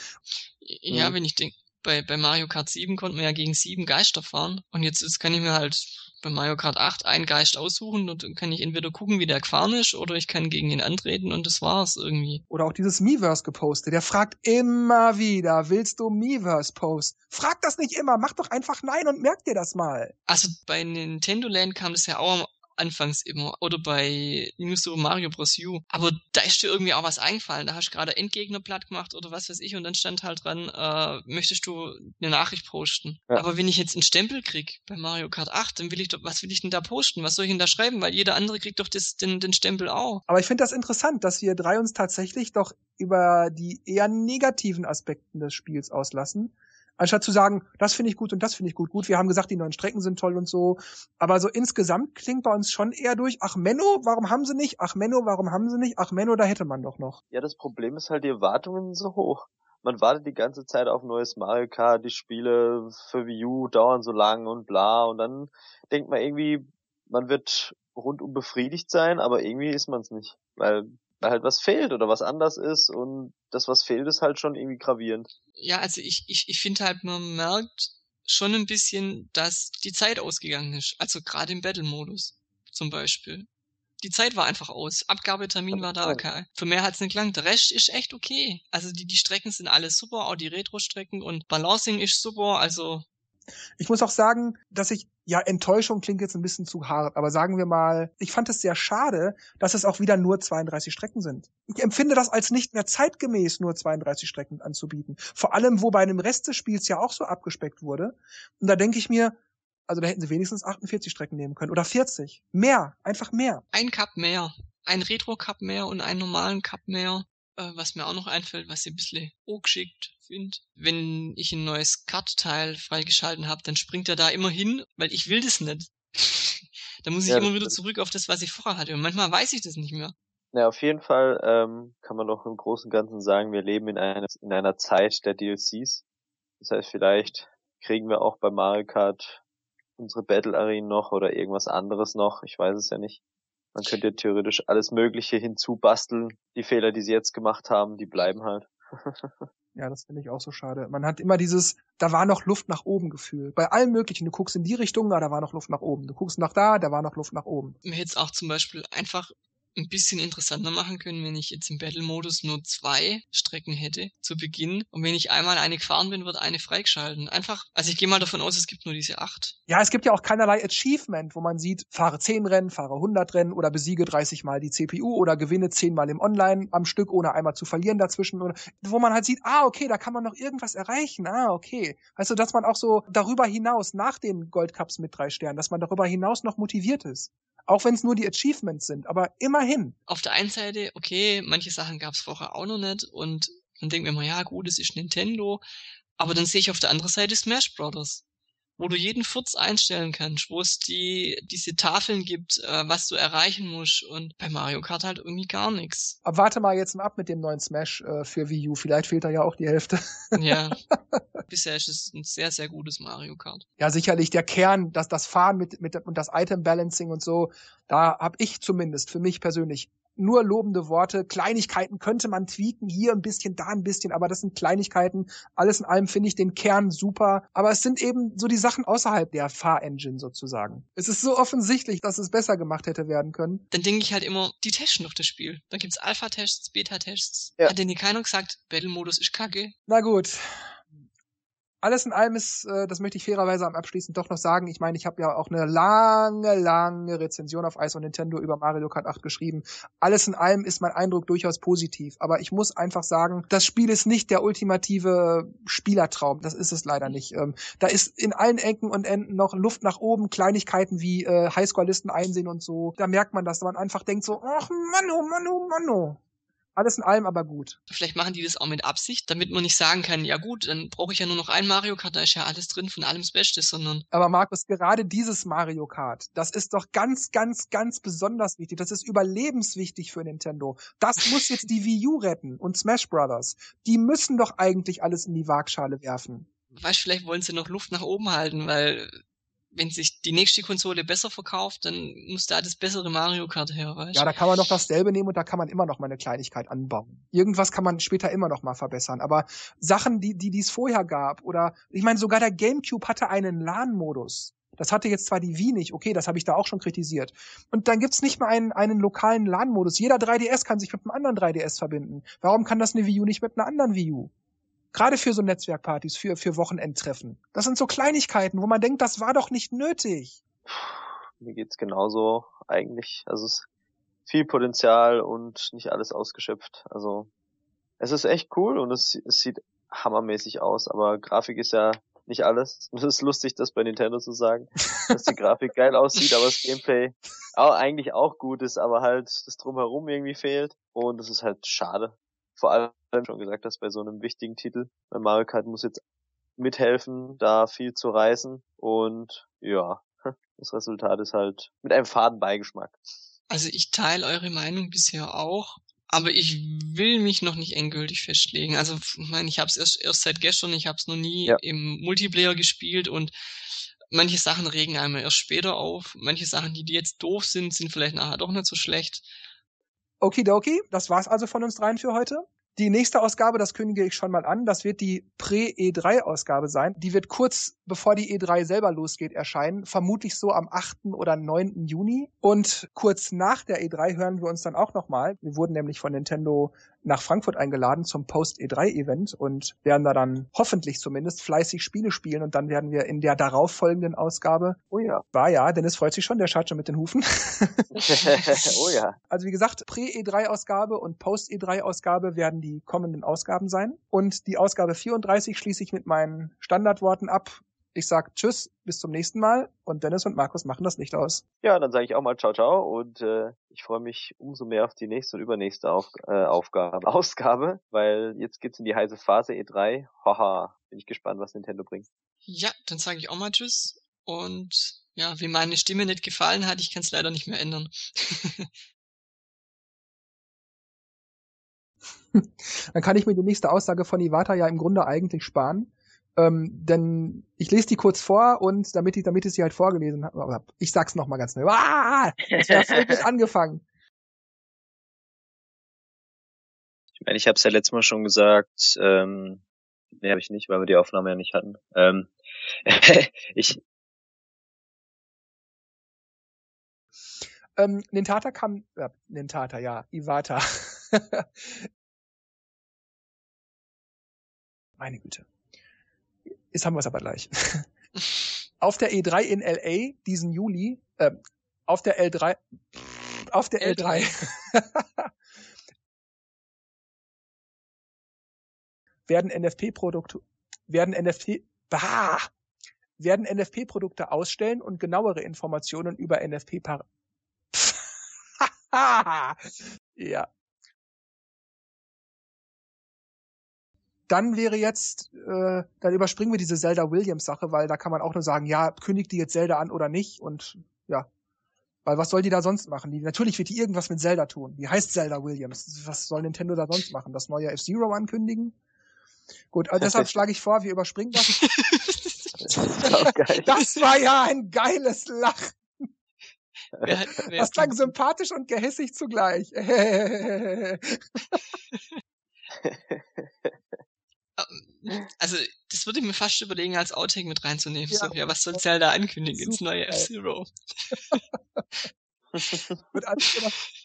Ja, mhm. wenn ich denke, bei, bei Mario Kart 7 konnte man ja gegen sieben Geister fahren. Und jetzt ist, kann ich mir halt bei Mario Kart 8 einen Geist aussuchen und dann kann ich entweder gucken, wie der gefahren ist, oder ich kann gegen ihn antreten und das war's irgendwie. Oder auch dieses Miiverse gepostet. Der fragt immer wieder, willst du Miiverse post? Frag das nicht immer, mach doch einfach nein und merk dir das mal. Also bei Nintendo Land kam das ja auch anfangs immer. Oder bei New Super Mario Bros. U. Aber da ist dir irgendwie auch was eingefallen. Da hast du gerade Endgegner platt gemacht oder was weiß ich und dann stand halt dran, äh, möchtest du eine Nachricht posten. Ja. Aber wenn ich jetzt einen Stempel krieg bei Mario Kart 8, dann will ich doch, was will ich denn da posten? Was soll ich denn da schreiben? Weil jeder andere kriegt doch das, den, den Stempel auch. Aber ich finde das interessant, dass wir drei uns tatsächlich doch über die eher negativen Aspekten des Spiels auslassen Anstatt zu sagen, das finde ich gut und das finde ich gut. Gut, wir haben gesagt, die neuen Strecken sind toll und so. Aber so insgesamt klingt bei uns schon eher durch, ach Menno, warum haben sie nicht? Ach Menno, warum haben sie nicht? Ach Menno, da hätte man doch noch. Ja, das Problem ist halt, die Erwartungen sind so hoch. Man wartet die ganze Zeit auf neues Mario Kart, die Spiele für Wii U dauern so lang und bla. Und dann denkt man irgendwie, man wird rundum befriedigt sein, aber irgendwie ist man es nicht. Weil weil halt was fehlt oder was anders ist und das, was fehlt, ist halt schon irgendwie gravierend. Ja, also ich, ich, ich finde halt, man merkt schon ein bisschen, dass die Zeit ausgegangen ist. Also gerade im Battle-Modus zum Beispiel. Die Zeit war einfach aus. Abgabetermin war da, okay. Für mehr hat's nicht gelangt. Der Rest ist echt okay. Also die, die Strecken sind alle super, auch die Retro-Strecken und Balancing ist super, also ich muss auch sagen, dass ich, ja, Enttäuschung klingt jetzt ein bisschen zu hart, aber sagen wir mal, ich fand es sehr schade, dass es auch wieder nur 32 Strecken sind. Ich empfinde das als nicht mehr zeitgemäß, nur 32 Strecken anzubieten. Vor allem, wo bei einem Rest des Spiels ja auch so abgespeckt wurde. Und da denke ich mir, also da hätten sie wenigstens 48 Strecken nehmen können oder 40. Mehr, einfach mehr. Ein Cup mehr. Ein Retro-Cup mehr und einen normalen Cup mehr. Äh, was mir auch noch einfällt, was ich ein bisschen geschickt finde. Wenn ich ein neues Kartteil freigeschalten habe, dann springt er da immer hin, weil ich will das nicht. *laughs* da muss ich ja, immer wieder zurück auf das, was ich vorher hatte. Und manchmal weiß ich das nicht mehr. Ja, auf jeden Fall ähm, kann man doch im Großen und Ganzen sagen, wir leben in einer, in einer Zeit der DLCs. Das heißt, vielleicht kriegen wir auch bei Mario Kart unsere Battle Arena noch oder irgendwas anderes noch. Ich weiß es ja nicht. Man könnte theoretisch alles Mögliche hinzubasteln. Die Fehler, die sie jetzt gemacht haben, die bleiben halt. *laughs* ja, das finde ich auch so schade. Man hat immer dieses, da war noch Luft nach oben Gefühl. Bei allem Möglichen. Du guckst in die Richtung, da war noch Luft nach oben. Du guckst nach da, da war noch Luft nach oben. Mir hätte es auch zum Beispiel einfach ein bisschen interessanter machen können, wenn ich jetzt im Battle-Modus nur zwei Strecken hätte zu Beginn. Und wenn ich einmal eine gefahren bin, wird eine freigeschalten. Einfach, also ich gehe mal davon aus, es gibt nur diese acht. Ja, es gibt ja auch keinerlei Achievement, wo man sieht, fahre zehn Rennen, fahre 100 Rennen oder besiege 30 mal die CPU oder gewinne 10 mal im Online am Stück, ohne einmal zu verlieren dazwischen. Wo man halt sieht, ah, okay, da kann man noch irgendwas erreichen. Ah, okay. Weißt du, dass man auch so darüber hinaus, nach den Goldcups mit drei Sternen, dass man darüber hinaus noch motiviert ist. Auch wenn es nur die Achievements sind, aber immerhin. Auf der einen Seite, okay, manche Sachen gab es vorher auch noch nicht und dann denken wir immer, ja gut, es ist Nintendo, aber dann sehe ich auf der anderen Seite Smash Brothers wo du jeden Furz einstellen kannst, wo es die diese Tafeln gibt, äh, was du erreichen musst und bei Mario Kart halt irgendwie gar nichts. Aber warte mal jetzt mal ab mit dem neuen Smash äh, für Wii U, vielleicht fehlt da ja auch die Hälfte. Ja. *laughs* Bisher ist es ein sehr sehr gutes Mario Kart. Ja, sicherlich der Kern, das das Fahren mit mit und das Item Balancing und so, da habe ich zumindest für mich persönlich nur lobende Worte. Kleinigkeiten könnte man tweaken, hier ein bisschen, da ein bisschen, aber das sind Kleinigkeiten. Alles in allem finde ich den Kern super. Aber es sind eben so die Sachen außerhalb der Fahrengine sozusagen. Es ist so offensichtlich, dass es besser gemacht hätte werden können. Dann denke ich halt immer, die testen doch das Spiel. Dann gibt's Alpha-Tests, Beta-Tests. Ja. Hat denn die keiner gesagt, Battle-Modus ist kacke? Na gut. Alles in allem ist, äh, das möchte ich fairerweise am abschließend doch noch sagen. Ich meine, ich habe ja auch eine lange, lange Rezension auf Ice und Nintendo über Mario Kart 8 geschrieben. Alles in allem ist mein Eindruck durchaus positiv. Aber ich muss einfach sagen, das Spiel ist nicht der ultimative Spielertraum. Das ist es leider nicht. Ähm, da ist in allen Ecken und Enden noch Luft nach oben, Kleinigkeiten wie äh, Highscore-Listen einsehen und so. Da merkt man, dass man einfach denkt so, ach Manno, Manno, Manno. Alles in allem aber gut. Vielleicht machen die das auch mit Absicht, damit man nicht sagen kann, ja gut, dann brauche ich ja nur noch ein Mario Kart, da ist ja alles drin, von allem das Beste, sondern. Aber Markus, gerade dieses Mario Kart, das ist doch ganz, ganz, ganz besonders wichtig. Das ist überlebenswichtig für Nintendo. Das muss jetzt die Wii U retten und Smash Brothers. Die müssen doch eigentlich alles in die Waagschale werfen. Weißt, vielleicht wollen sie noch Luft nach oben halten, weil wenn sich die nächste Konsole besser verkauft, dann muss da das bessere Mario Kart her, weißt Ja, da kann man noch dasselbe nehmen und da kann man immer noch mal eine Kleinigkeit anbauen. Irgendwas kann man später immer noch mal verbessern, aber Sachen, die die es vorher gab oder ich meine sogar der GameCube hatte einen LAN-Modus. Das hatte jetzt zwar die Wii nicht, okay, das habe ich da auch schon kritisiert. Und dann gibt's nicht mal einen, einen lokalen LAN-Modus. Jeder 3DS kann sich mit einem anderen 3DS verbinden. Warum kann das eine Wii U nicht mit einer anderen Wii U? Gerade für so Netzwerkpartys, für, für Wochenendtreffen. Das sind so Kleinigkeiten, wo man denkt, das war doch nicht nötig. Mir geht's genauso eigentlich. Also es ist viel Potenzial und nicht alles ausgeschöpft. Also es ist echt cool und es, es sieht hammermäßig aus, aber Grafik ist ja nicht alles. *laughs* Es ist lustig, das bei Nintendo zu sagen, dass die Grafik *laughs* geil aussieht, aber das Gameplay auch eigentlich auch gut ist, aber halt das drumherum irgendwie fehlt und es ist halt schade. Vor allem schon gesagt hast, bei so einem wichtigen Titel. Weil Mario Kart muss jetzt mithelfen, da viel zu reißen. Und ja, *laughs* das Resultat ist halt mit einem faden Beigeschmack. Also ich teile eure Meinung bisher auch, aber ich will mich noch nicht endgültig festlegen. Also ich meine, ich habe es erst, erst seit gestern, ich habe es noch nie ja. im Multiplayer gespielt und manche Sachen regen einmal erst später auf. Manche Sachen, die, die jetzt doof sind, sind vielleicht nachher doch nicht so schlecht. Okidoki, das war's also von uns dreien für heute. Die nächste Ausgabe, das kündige ich schon mal an, das wird die Prä-E3-Ausgabe sein. Die wird kurz bevor die E3 selber losgeht erscheinen, vermutlich so am 8. oder 9. Juni. Und kurz nach der E3 hören wir uns dann auch nochmal. Wir wurden nämlich von Nintendo nach Frankfurt eingeladen zum Post-E3-Event und werden da dann hoffentlich zumindest fleißig Spiele spielen und dann werden wir in der darauffolgenden Ausgabe, oh ja, war ja, Dennis freut sich schon, der schaut schon mit den Hufen. *laughs* oh ja. Also wie gesagt, Prä-E3-Ausgabe und Post-E3-Ausgabe werden die kommenden Ausgaben sein und die Ausgabe 34 schließe ich mit meinen Standardworten ab. Ich sag Tschüss, bis zum nächsten Mal und Dennis und Markus machen das Licht aus. Ja, dann sage ich auch mal Ciao, ciao und äh, ich freue mich umso mehr auf die nächste und übernächste auf, äh, Aufgabe, *laughs* Ausgabe, weil jetzt geht's in die heiße Phase E3. Haha, bin ich gespannt, was Nintendo bringt. Ja, dann sage ich auch mal Tschüss und ja, wie meine Stimme nicht gefallen hat, ich kann es leider nicht mehr ändern. *laughs* dann kann ich mir die nächste Aussage von Iwata ja im Grunde eigentlich sparen ähm, denn ich lese die kurz vor und damit ich, damit ich sie halt vorgelesen habe, ich sag's nochmal ganz schnell. Ah, das wäre gut *laughs* angefangen. Ich meine, ich habe es ja letztes Mal schon gesagt, ähm, nee, habe ich nicht, weil wir die Aufnahme ja nicht hatten. Ähm, *laughs* ich ähm, Nintata kam, äh, Nintata, ja, Iwata. *laughs* Meine Güte. Jetzt haben wir es aber gleich. *laughs* auf der E3 in LA diesen Juli, äh, auf der L3, auf der L3, *laughs* werden NFP-Produkte, werden NFT, bah, werden NFP-Produkte ausstellen und genauere Informationen über NFP par *laughs* ja, dann wäre jetzt, äh, dann überspringen wir diese Zelda Williams Sache, weil da kann man auch nur sagen, ja, kündigt die jetzt Zelda an oder nicht und ja. Weil was soll die da sonst machen? Die, natürlich wird die irgendwas mit Zelda tun. Die heißt Zelda Williams. Was soll Nintendo da sonst machen? Das neue F-Zero ankündigen? Gut, also deshalb schlage ich vor, wir überspringen das. *laughs* das war ja ein geiles Lachen. *laughs* das klang sympathisch und gehässig zugleich. *laughs* Ähm, also, das würde ich mir fast überlegen, als Outtake mit reinzunehmen. Ja, so, ja was soll Zelda ankündigen ins neue F-Zero? *laughs* Wird alles